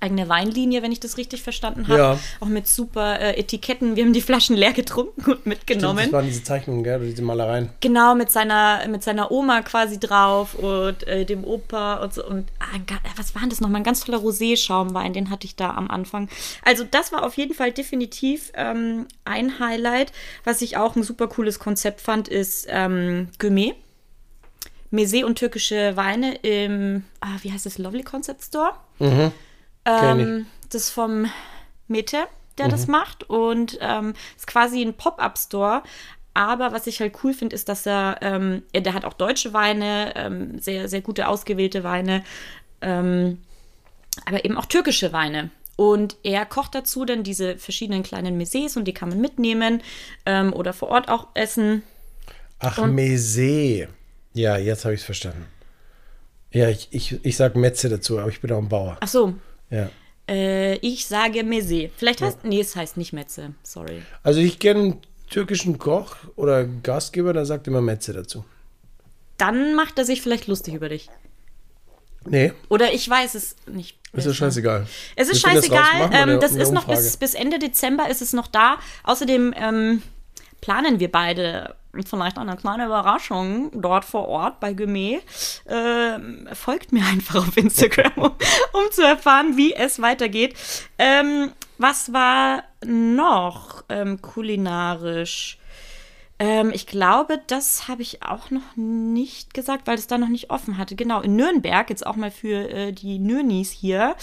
eigene Weinlinie, wenn ich das richtig verstanden habe. Ja. Auch mit super äh, Etiketten. Wir haben die Flaschen leer getrunken und mitgenommen. Das waren diese Zeichnungen, gell, oder diese Malereien. Genau, mit seiner, mit seiner Oma quasi drauf und äh, dem Opa und so. Und ah, ein was war denn das nochmal? Ein ganz toller Rosé-Schaumwein, den hatte ich da am Anfang. Also, das war auf jeden Fall definitiv ähm, ein Highlight. Was ich auch ein super cooles Konzept fand, ist ähm, Gourmet. Mezé und türkische Weine im, ah, wie heißt das, Lovely Concept Store. Kenn Ähm, das ist vom Mete, der das macht. Und ähm, ist quasi ein Pop-Up-Store. Aber was ich halt cool finde, ist, dass er, ähm, er, der hat auch deutsche Weine, ähm, sehr, sehr gute ausgewählte Weine, ähm, aber eben auch türkische Weine. Und er kocht dazu dann diese verschiedenen kleinen Mezés und die kann man mitnehmen ähm, oder vor Ort auch essen. Ach, Mese. Ja, jetzt habe ich es verstanden. Ja, ich, ich, ich sag Metze dazu, aber ich bin auch ein Bauer. Ach so, Ja. äh, ich sage Mezé. Vielleicht heißt, nee, es heißt nicht Metze, sorry. Also ich kenne einen türkischen Koch oder Gastgeber, der sagt immer Metze dazu. Dann macht er sich vielleicht lustig über dich. Nee, Oder ich weiß es nicht. ist ja scheißegal. Es ist Wir finden das raus. scheißegal. Wir Ähm, das ist noch bis, bis Ende Dezember ist es noch da. Außerdem ähm, planen wir beide vielleicht eine kleine Überraschung dort vor Ort bei Gourmet. Ähm, folgt mir einfach auf Instagram, um, um zu erfahren, wie es weitergeht. Ähm, was war noch ähm, kulinarisch? Ähm, ich glaube, das habe ich auch noch nicht gesagt, weil es da noch nicht offen hatte. Genau, in Nürnberg, jetzt auch mal für äh, die Nürnis hier,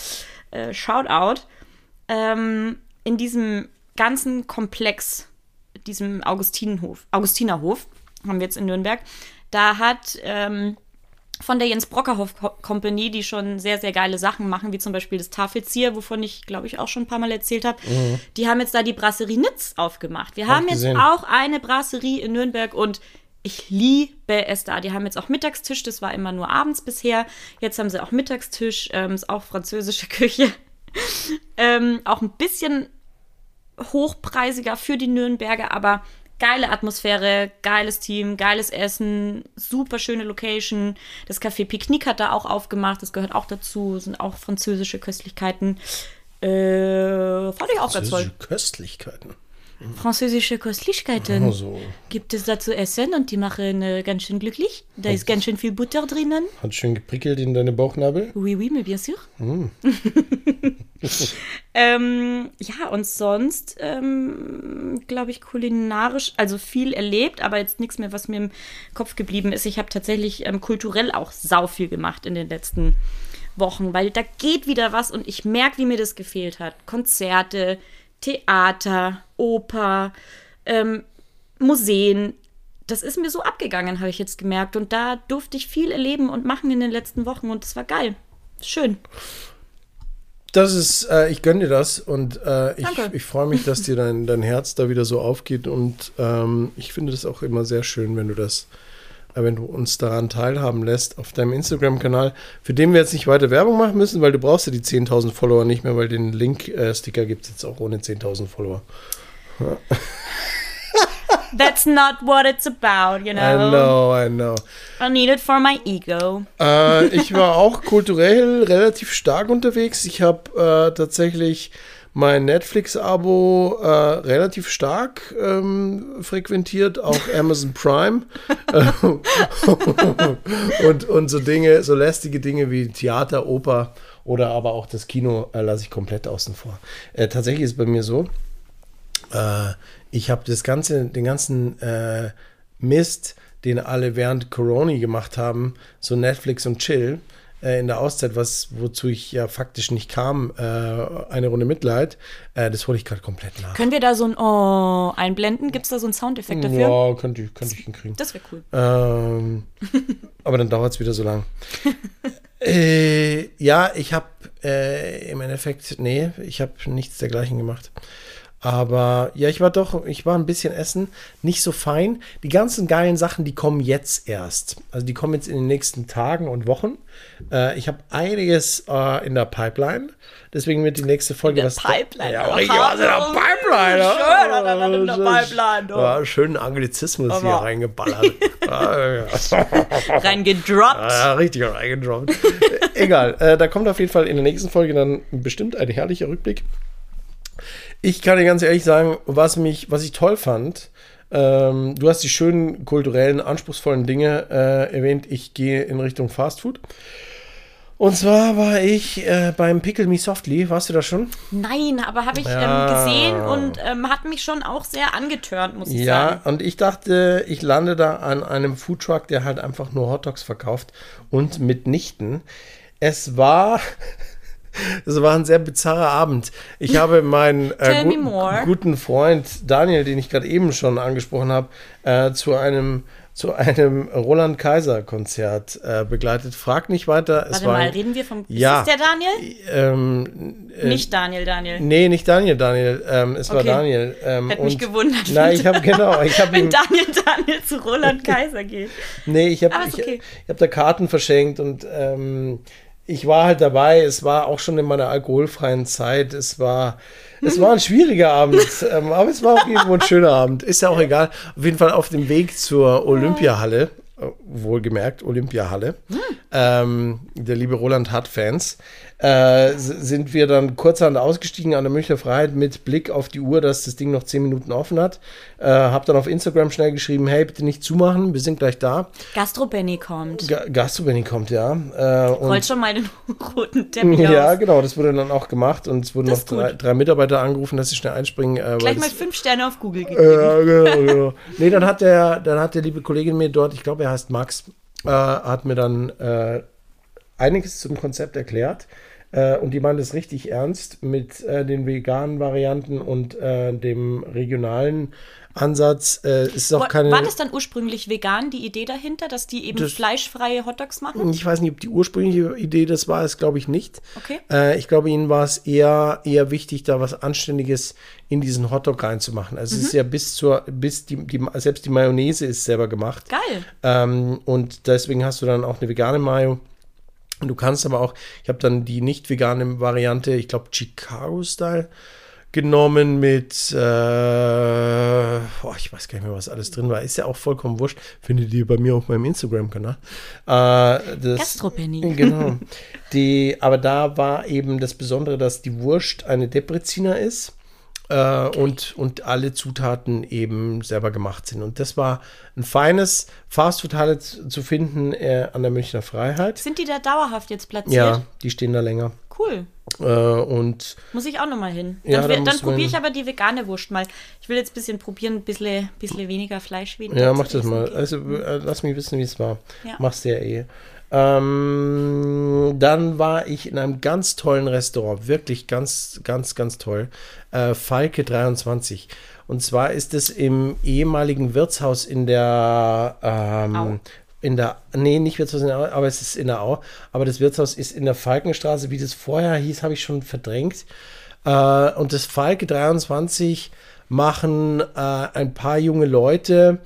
äh, Shoutout, ähm, in diesem ganzen Komplex, diesem Augustinenhof, Augustinerhof, haben wir jetzt in Nürnberg, da hat ähm, von der Jens Brockerhoff Co- Company, die schon sehr, sehr geile Sachen machen, wie zum Beispiel das Tafelzier, wovon ich, glaube ich, auch schon ein paar Mal erzählt habe. Die haben jetzt da die Brasserie Nitz aufgemacht. Wir haben jetzt gesehen. auch eine Brasserie in Nürnberg und ich liebe es da. Die haben jetzt auch Mittagstisch, das war immer nur abends bisher. Jetzt haben sie auch Mittagstisch, ähm, ist auch französische Küche. ähm, auch ein bisschen hochpreisiger für die Nürnberger, aber geile Atmosphäre, geiles Team, geiles Essen, super schöne Location. Das Café Picknick hat da auch aufgemacht, das gehört auch dazu, sind auch französische Köstlichkeiten. Äh, fand ich auch ganz toll. Französische Köstlichkeiten. Französische Köstlichkeiten Also, gibt es da zu essen und die machen äh, ganz schön glücklich. Da ist ganz schön viel Butter drinnen. hat schön geprickelt in deine Bauchnabel. Oui, oui, mais bien sûr. ähm, ja, und sonst, ähm, glaube ich, kulinarisch, also viel erlebt, aber jetzt nichts mehr, was mir im Kopf geblieben ist. Ich habe tatsächlich ähm, kulturell auch sau viel gemacht in den letzten Wochen, weil da geht wieder was und ich merke, wie mir das gefehlt hat. Konzerte, Theater, Oper, ähm, Museen. Das ist mir so abgegangen, habe ich jetzt gemerkt. Und da durfte ich viel erleben und machen in den letzten Wochen und es war geil. Schön. Das ist, äh, ich gönne dir das und äh, ich, ich freue mich, dass dir dein, dein Herz da wieder so aufgeht und ähm, ich finde das auch immer sehr schön, wenn du das, wenn du uns daran teilhaben lässt auf deinem Instagram-Kanal, für den wir jetzt nicht weiter Werbung machen müssen, weil du brauchst ja die 10.000 Follower nicht mehr, weil den Link-Sticker gibt es jetzt auch ohne 10.000 Follower. That's not what it's about, you know. I know, I know. I need it for my ego. Äh, ich war auch kulturell relativ stark unterwegs. Ich habe äh, tatsächlich mein Netflix-Abo äh, relativ stark ähm, frequentiert, auch Amazon Prime. und, und so Dinge, so lästige Dinge wie Theater, Oper oder aber auch das Kino äh, lasse ich komplett außen vor. Äh, tatsächlich ist es bei mir so, äh, ich habe das ganze, den ganzen äh, Mist, den alle während Corona gemacht haben, so Netflix und Chill äh, in der Auszeit, was wozu ich ja faktisch nicht kam, äh, eine Runde Mitleid, äh, das hole ich gerade komplett nach. Können wir da so ein Oh einblenden? Gibt es da so einen Soundeffekt dafür? Ja, könnte ich, könnte ich hinkriegen. Das wäre cool. Ähm, aber dann dauert es wieder so lang. äh, ja, ich habe äh, im Endeffekt, nee, ich habe nichts dergleichen gemacht. Aber ja, ich war doch, ich war ein bisschen essen, nicht so fein. Die ganzen geilen Sachen, die kommen jetzt erst. Also die kommen jetzt in den nächsten Tagen und Wochen. Äh, ich habe einiges äh, in der Pipeline. Deswegen wird die nächste Folge In der was. Pipeline. Ja, richtig was in der Pipeline. Schön hat er in der Oh, Pipeline, du. Ja, schönen Anglizismus hier Aber- reingeballert. ja, ja. Reingedroppt. Ja, richtig reingedroppt. Egal, äh, da kommt auf jeden Fall in der nächsten Folge dann bestimmt ein herrlicher Rückblick. Ich kann dir ganz ehrlich sagen, was mich, was ich toll fand, ähm, du hast die schönen kulturellen, anspruchsvollen Dinge äh, erwähnt. Ich gehe in Richtung Fast Food. Und zwar war ich äh, beim Pickle Me Softly. Warst du da schon? Nein, aber habe ich Ja. ähm, gesehen und ähm, hat mich schon auch sehr angetörnt, muss ich Ja, sagen. und ich dachte, ich lande da an einem Foodtruck, der halt einfach nur Hotdogs verkauft und mitnichten. Es war, es war ein sehr bizarrer Abend. Ich habe meinen äh, guten, guten Freund Daniel, den ich gerade eben schon angesprochen habe, äh, zu einem zu einem Roland Kaiser Konzert äh, begleitet. Frag nicht weiter. Warte war mal, reden wir vom. Ja. Ist das der Daniel? ähm, äh, Nicht Daniel, Daniel. Nee, nicht Daniel, Daniel. Ähm, es war Okay. Daniel. Ähm, Hätte mich und- gewundert. Nein, ich habe genau, ich habe Wenn ihm Daniel Daniel zu Roland Kaiser geht. Nee, ich habe ist ich, okay. ich hab da Karten verschenkt und ähm, ich war halt dabei. Es war auch schon in meiner alkoholfreien Zeit. Es war, es war ein schwieriger Abend, ähm, aber es war auch irgendwo ein schöner Abend. Ist ja auch egal. Auf jeden Fall auf dem Weg zur Olympiahalle, äh, wohlgemerkt Olympiahalle. Hm. Ähm, der liebe Roland hat Fans. Äh, sind wir dann kurzerhand ausgestiegen an der Münchner Freiheit mit Blick auf die Uhr, dass das Ding noch 10 Minuten offen hat. Äh, hab dann auf Instagram schnell geschrieben, hey, bitte nicht zumachen, wir sind gleich da. Gastro Benny kommt. Ga Gastrobenny kommt, ja. Äh, Rollt schon mal den roten Teppich ja, aus. genau, das wurde dann auch gemacht und es wurden noch Das gut. drei, drei Mitarbeiter angerufen, dass sie schnell einspringen. Äh, Gleich mal fünf Sterne auf Google gegeben. ja, genau, genau. Nee, dann hat der, dann hat der liebe Kollegin mir dort, ich glaube, er heißt Max, äh, hat mir dann äh, einiges zum Konzept erklärt. Äh, und die meint es richtig ernst mit äh, den veganen Varianten und äh, dem regionalen Ansatz. Äh, ist auch War, keine. war das dann ursprünglich vegan, die Idee dahinter, dass die eben Das- fleischfreie Hotdogs machen? Ich weiß nicht, ob die ursprüngliche Idee das war, es glaube ich nicht. Okay. Äh, ich glaube, ihnen war es eher, eher wichtig, da was Anständiges in diesen Hotdog reinzumachen. Also Mhm. es ist ja bis zur, bis die, die, selbst die Mayonnaise ist selber gemacht. Geil. Ähm, und deswegen hast du dann auch eine vegane Mayo. Du kannst aber auch, ich habe dann die nicht vegane Variante, ich glaube Chicago-Style, genommen mit, äh, boah, ich weiß gar nicht mehr, was alles drin war. Ist ja auch vollkommen wurscht. Findet ihr bei mir auf meinem Instagram-Kanal. Äh, das-. Genau. Die, aber da war eben das Besondere, dass die Wurst eine Depreziner ist äh, und, und alle Zutaten eben selber gemacht sind. Und das war ein feines Fastfood-Halle zu zu finden äh, an der Münchner Freiheit. Sind die da dauerhaft jetzt platziert? Ja, die stehen da länger. Cool. Äh, und Muss ich auch nochmal hin. Ja, dann da dann du probiere ich aber die vegane Wurst mal. Ich will jetzt ein bisschen probieren, ein bisschen, bisschen weniger Fleisch. Weniger ja, mach das mal. Also äh, lass mich wissen, wie es war. Ja. Machst du ja eh. Ähm, dann war ich in einem ganz tollen Restaurant, wirklich ganz, ganz, ganz toll. Äh, Falke 23. Und zwar ist es im ehemaligen Wirtshaus in der ähm, in der, nee, nicht Wirtshaus in der Au, aber es ist in der Au. Aber das Wirtshaus ist in der Falkenstraße, wie das vorher hieß, habe ich schon verdrängt. Äh, und das Falke 23 machen äh, ein paar junge Leute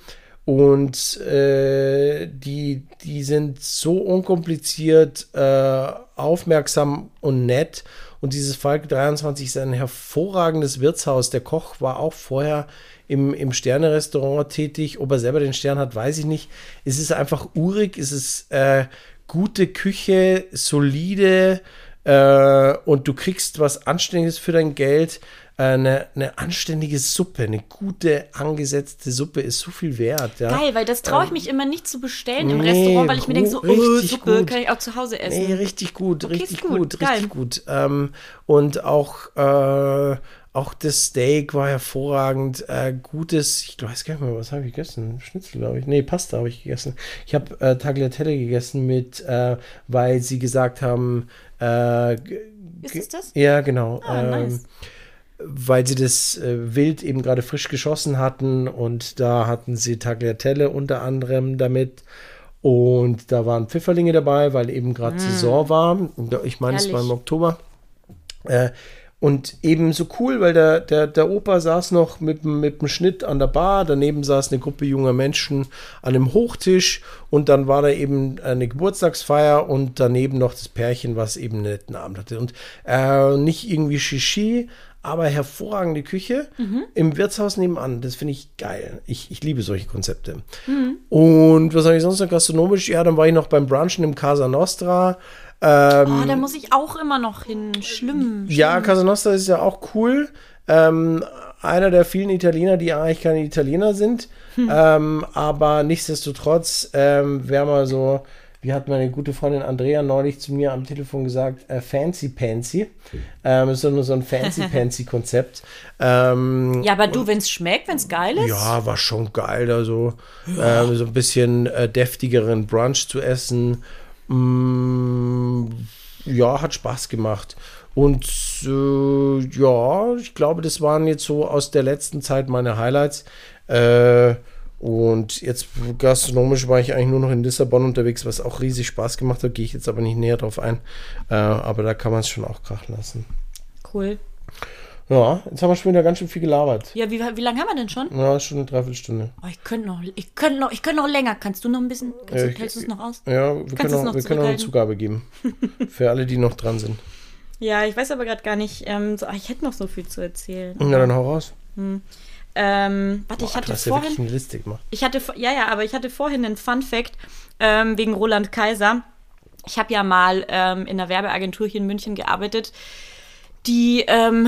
und äh, die, die sind so unkompliziert, äh, aufmerksam und nett. Und dieses Falke 23 ist ein hervorragendes Wirtshaus. Der Koch war auch vorher im, im Sterne-Restaurant tätig. Ob er selber den Stern hat, weiß ich nicht. Es ist einfach urig, es ist äh, gute Küche, solide äh, und du kriegst was Anständiges für dein Geld. Äh, Eine, eine anständige Suppe, eine gute angesetzte Suppe ist so viel wert. Ja? Geil, weil das traue ich mich immer nicht zu bestellen im nee, Restaurant, weil ich mir denke, so, oh, Suppe gut. kann ich auch zu Hause essen. Nee, richtig gut, Okay, richtig gut, gut, richtig gut. Ähm, und auch, äh, auch das Steak war hervorragend. Äh, gutes, ich weiß gar nicht mehr, was habe ich gegessen? Schnitzel, glaube ich. Nee, Pasta habe ich gegessen. Ich habe äh, Tagliatelle gegessen mit, äh, weil sie gesagt haben, äh, Ist es das? ja, genau. Ah, nice. Weil sie das äh, Wild eben gerade frisch geschossen hatten und da hatten sie Tagliatelle unter anderem damit. Und da waren Pfifferlinge dabei, weil eben gerade Saison war. Ich meine, es war im Mm. Oktober. Äh, Und eben so cool, weil der, der, der Opa saß noch mit, dem- mit dem Schnitt an der Bar, daneben saß eine Gruppe junger Menschen an einem Hochtisch und dann war da eben eine Geburtstagsfeier und daneben noch das Pärchen, was eben einen netten Abend hatte. Und äh, nicht irgendwie Shishi, aber hervorragende Küche im Wirtshaus nebenan. Das finde ich geil. Ich, ich liebe solche Konzepte. Und was habe ich sonst noch gastronomisch? Ja, dann war ich noch beim Brunchen im Casa Nostra. Ähm, Oh, da muss ich auch immer noch hin. Schlimm. ja, Casa Nostra ist ja auch cool. Ähm, einer der vielen Italiener, die eigentlich keine Italiener sind. Ähm, aber nichtsdestotrotz ähm, wäre mal so, wie hat meine gute Freundin Andrea neulich zu mir am Telefon gesagt, äh, Fancy Pansy. Ähm, ist so nur so ein Fancy Pansy Konzept. Ähm, Ja, aber du, wenn es schmeckt, wenn es geil ist. ja, war schon geil, da so, ähm, so ein bisschen äh, deftigeren Brunch zu essen. Mm, ja, hat Spaß gemacht. Und äh, ja, ich glaube, das waren jetzt so aus der letzten Zeit meine Highlights. Äh, und jetzt gastronomisch war ich eigentlich nur noch in Lissabon unterwegs, was auch riesig Spaß gemacht hat. Gehe ich jetzt aber nicht näher drauf ein. Äh, aber da kann man es schon auch krachen lassen. Cool. Ja, jetzt haben wir schon wieder ganz schön viel gelabert. Ja, wie, wie lange haben wir denn schon? Ja, schon eine Dreiviertelstunde. Oh, ich könnte noch, ich könnte noch, ich könnte noch länger. Kannst du noch ein bisschen? Kannst Ja, du, ich- hältst du es noch aus? Ja, wir Kannst können, auch, noch wir können auch eine? Zugabe geben. Für alle, die noch dran sind. Ja, ich weiß aber gerade gar nicht. Ähm, so, ah, ich hätte noch so viel zu erzählen. Ja, dann hau raus. Ähm, warte, ich Boah, hatte du hast ja vorhin. eine Liste gemacht. Ich hatte, ja, ja, aber ich hatte vorhin einen Fun Fact ähm, wegen Roland Kaiser. Ich habe ja mal ähm, in einer Werbeagentur hier in München gearbeitet, die ähm,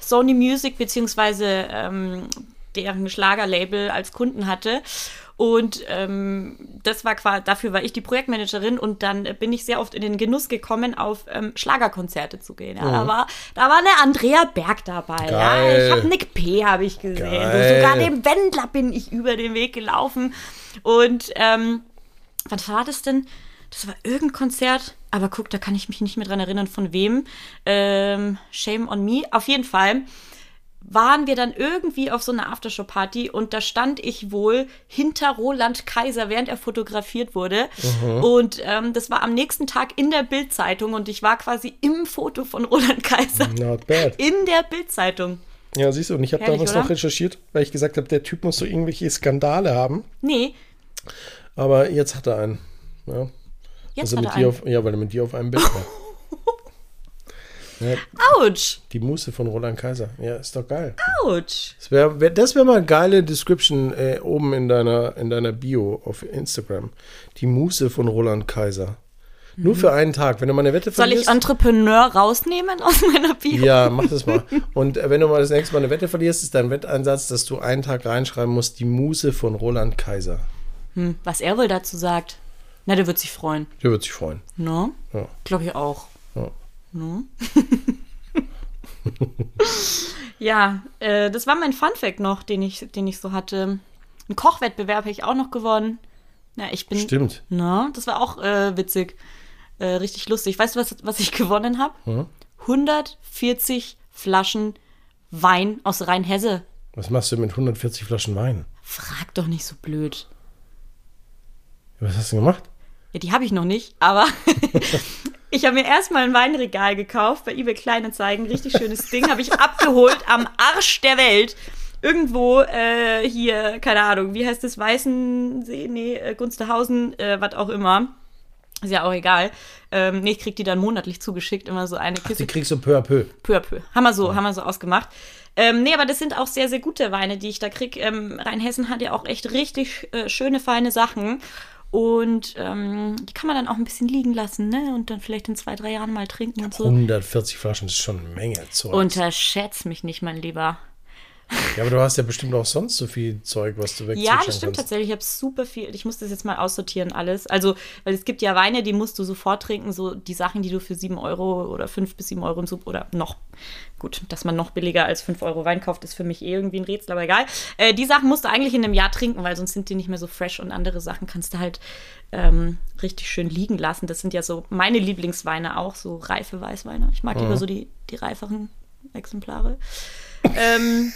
Sony Music beziehungsweise ähm, deren Schlagerlabel als Kunden hatte. Und ähm, das war quasi, dafür war ich die Projektmanagerin und dann bin ich sehr oft in den Genuss gekommen, auf ähm, Schlagerkonzerte zu gehen. Ja, da, war, da war eine Andrea Berg dabei. Ja, Geil. ich habe Nick P. habe ich gesehen. Geil. Sogar dem Wendler bin ich über den Weg gelaufen. Und ähm, was war das denn? Das war irgendein Konzert, aber guck, da kann ich mich nicht mehr dran erinnern, von wem. Ähm, Shame on me. Auf jeden Fall waren wir dann irgendwie auf so einer Aftershow-Party und da stand ich wohl hinter Roland Kaiser, während er fotografiert wurde. Und ähm, das war am nächsten Tag in der Bildzeitung und ich war quasi im Foto von Roland Kaiser Not bad. in der Bildzeitung. Ja, siehst du, und ich habe damals oder? noch recherchiert, weil ich gesagt habe, der Typ muss so irgendwelche Skandale haben. Nee, Aber jetzt hat er einen. Ja, jetzt also hat mit er dir auf, ja, weil er mit dir auf einem Bild war. ja, Autsch, die Muße von Roland Kaiser. Ja, ist doch geil. Autsch. Das wäre wär, das wär mal eine geile Description äh, oben in deiner, in deiner Bio auf Instagram. Die Muße von Roland Kaiser. Nur für einen Tag. Wenn du mal eine Wette Mhm. Soll ich verlierst. Entrepreneur rausnehmen aus meiner Bio? Ja, mach das mal. Und äh, wenn du mal das nächste Mal eine Wette verlierst, ist dein Wetteinsatz, dass du einen Tag reinschreiben musst, die Muse von Roland Kaiser. Hm, was er wohl dazu sagt. Na, der wird sich freuen. Der wird sich freuen. Ne? Ja. Glaube ich auch. Ja. Ne? ja, äh, das war mein Funfact noch, den ich, den ich so hatte. Einen Kochwettbewerb habe ich auch noch gewonnen. Ja, ich bin. Stimmt. Na, das war auch äh, witzig. Äh, richtig lustig. Weißt du, was, was ich gewonnen habe? Hm? 140 Flaschen Wein aus Rheinhesse. Was machst du mit 140 Flaschen Wein? Frag doch nicht so blöd. Was hast du gemacht? Ja, die habe ich noch nicht, aber ich habe mir erstmal ein Weinregal gekauft bei eBay Kleinanzeigen. Richtig schönes Ding, habe ich abgeholt am Arsch der Welt. Irgendwo äh, hier, keine Ahnung, wie heißt das? Weißensee? Nee, äh, Gunsterhausen, äh, was auch immer. Ist ja auch egal. Ähm, nee, ich krieg die dann monatlich zugeschickt, immer so eine Kiste Die kriegst du peu à peu. peu à peu. Haben wir so, haben wir so ausgemacht. Ähm, nee, aber das sind auch sehr, sehr gute Weine, die ich da krieg. Ähm, Rheinhessen hat ja auch echt richtig äh, schöne, feine Sachen. Und ähm, die kann man dann auch ein bisschen liegen lassen, ne? Und dann vielleicht in zwei, drei Jahren mal trinken und so. 140 Flaschen ist schon eine Menge Zeug. Unterschätz mich nicht, mein Lieber. Ja, aber du hast ja bestimmt auch sonst so viel Zeug, was du Ja, wegzwitschern das stimmt kannst. tatsächlich. Ich habe super viel. Ich muss das jetzt mal aussortieren, alles. Also, weil es gibt ja Weine, die musst du sofort trinken. So die Sachen, die du für 7 Euro oder 5 bis 7 Euro im Sub oder noch. Gut, dass man noch billiger als 5 Euro Wein kauft, ist für mich eh irgendwie ein Rätsel, aber egal. Äh, die Sachen musst du eigentlich in einem Jahr trinken, weil sonst sind die nicht mehr so fresh und andere Sachen kannst du halt ähm, richtig schön liegen lassen. Das sind ja so meine Lieblingsweine auch, so reife Weißweine. Ich mag lieber so die, die reiferen Exemplare. ähm.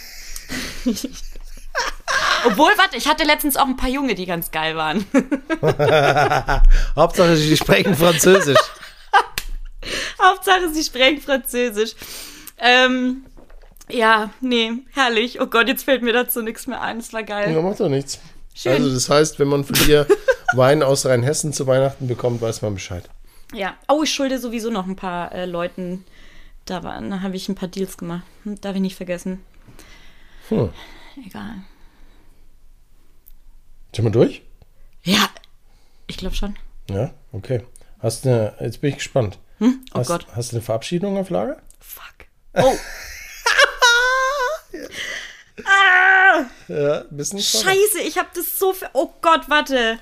Obwohl, warte, ich hatte letztens auch ein paar Junge, die ganz geil waren. Hauptsache, sie sprechen Französisch. Hauptsache, sie sprechen Französisch. Ähm, ja, nee, herrlich. Oh Gott, jetzt fällt mir dazu nichts mehr ein. Es war geil. Ja, macht doch nichts. Schön. Also das heißt, wenn man von dir Wein aus Rheinhessen zu Weihnachten bekommt, weiß man Bescheid. Ja. Oh, ich schulde sowieso noch ein paar äh, Leuten. Da, war- da habe ich ein paar Deals gemacht. Hm, Darf ich nicht vergessen. Hm. Egal. Sind wir durch? Ja, ich glaube schon. Ja, okay. Hast du eine, jetzt bin ich gespannt. Hm? Oh hast, Gott. Hast du eine Verabschiedung auf Lager? Fuck. Oh. ah, Ja, bisschen scheiße, ich habe das so... Ver oh Gott, warte.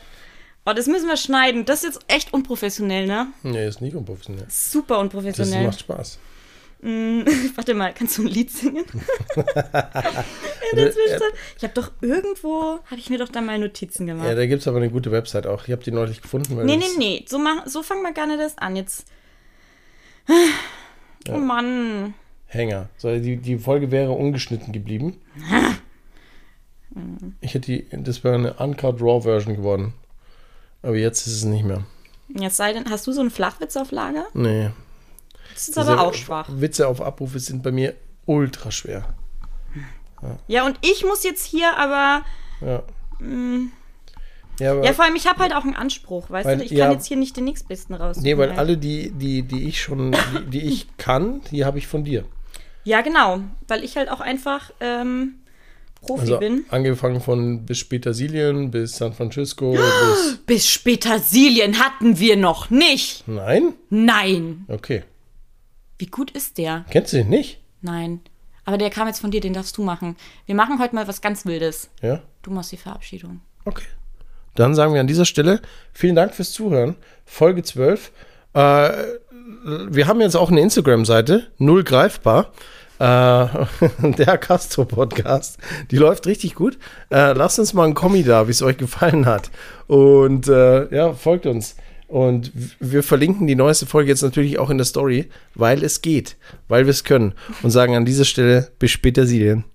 Oh, das müssen wir schneiden. Das ist jetzt echt unprofessionell, ne? Nee, ist nicht unprofessionell. Super Das unprofessionell. macht Spaß. Warte mal, kannst du ein Lied singen? In der Zwischenzeit. Ich habe doch irgendwo, habe ich mir doch da mal Notizen gemacht. Ja, da gibt es aber eine gute Website auch. Ich habe die neulich gefunden. Weil nee, nee, das- nee, so, mach, so fangen wir nicht erst an. Jetzt. Oh Mann. Hänger. So, die, die Folge wäre ungeschnitten geblieben. Ich hätte die, das wäre eine Uncut Raw Version geworden. Aber jetzt ist es nicht mehr. Jetzt sei denn, hast du so einen Flachwitz auf Lager? Nee. Das ist aber auch schwach. Witze auf Abrufe sind bei mir ultra schwer. Ja, und ich muss jetzt hier aber. Ja. Ja, aber, Ja, vor allem, ich habe halt auch einen Anspruch, weißt Weil- du? Ich kann ja. jetzt hier nicht den nächstbesten raus. nee, weil alle, die, die, die ich schon, die, die ich kann, die habe ich von dir. Ja, genau. Weil ich halt auch einfach ähm, Profi Also bin. angefangen von bis Petersilien bis San Francisco bis. Bis Petersilien hatten wir noch nicht. Nein? Nein. Okay. Wie gut ist der? Kennst du den nicht? Nein. Aber der kam jetzt von dir, den darfst du machen. Wir machen heute mal was ganz Wildes. Ja? Du machst die Verabschiedung. Okay. Dann sagen wir an dieser Stelle vielen Dank fürs Zuhören. Folge 12. Äh, wir haben jetzt auch eine Instagram-Seite, null greifbar. Äh, der Castro Podcast. Die läuft richtig gut. Äh, lasst uns mal einen Kommi da, wie es euch gefallen hat. Und äh, ja, folgt uns. Und wir verlinken die neueste Folge jetzt natürlich auch in der Story, weil es geht, weil wir es können. Und sagen an dieser Stelle bis später, Silien.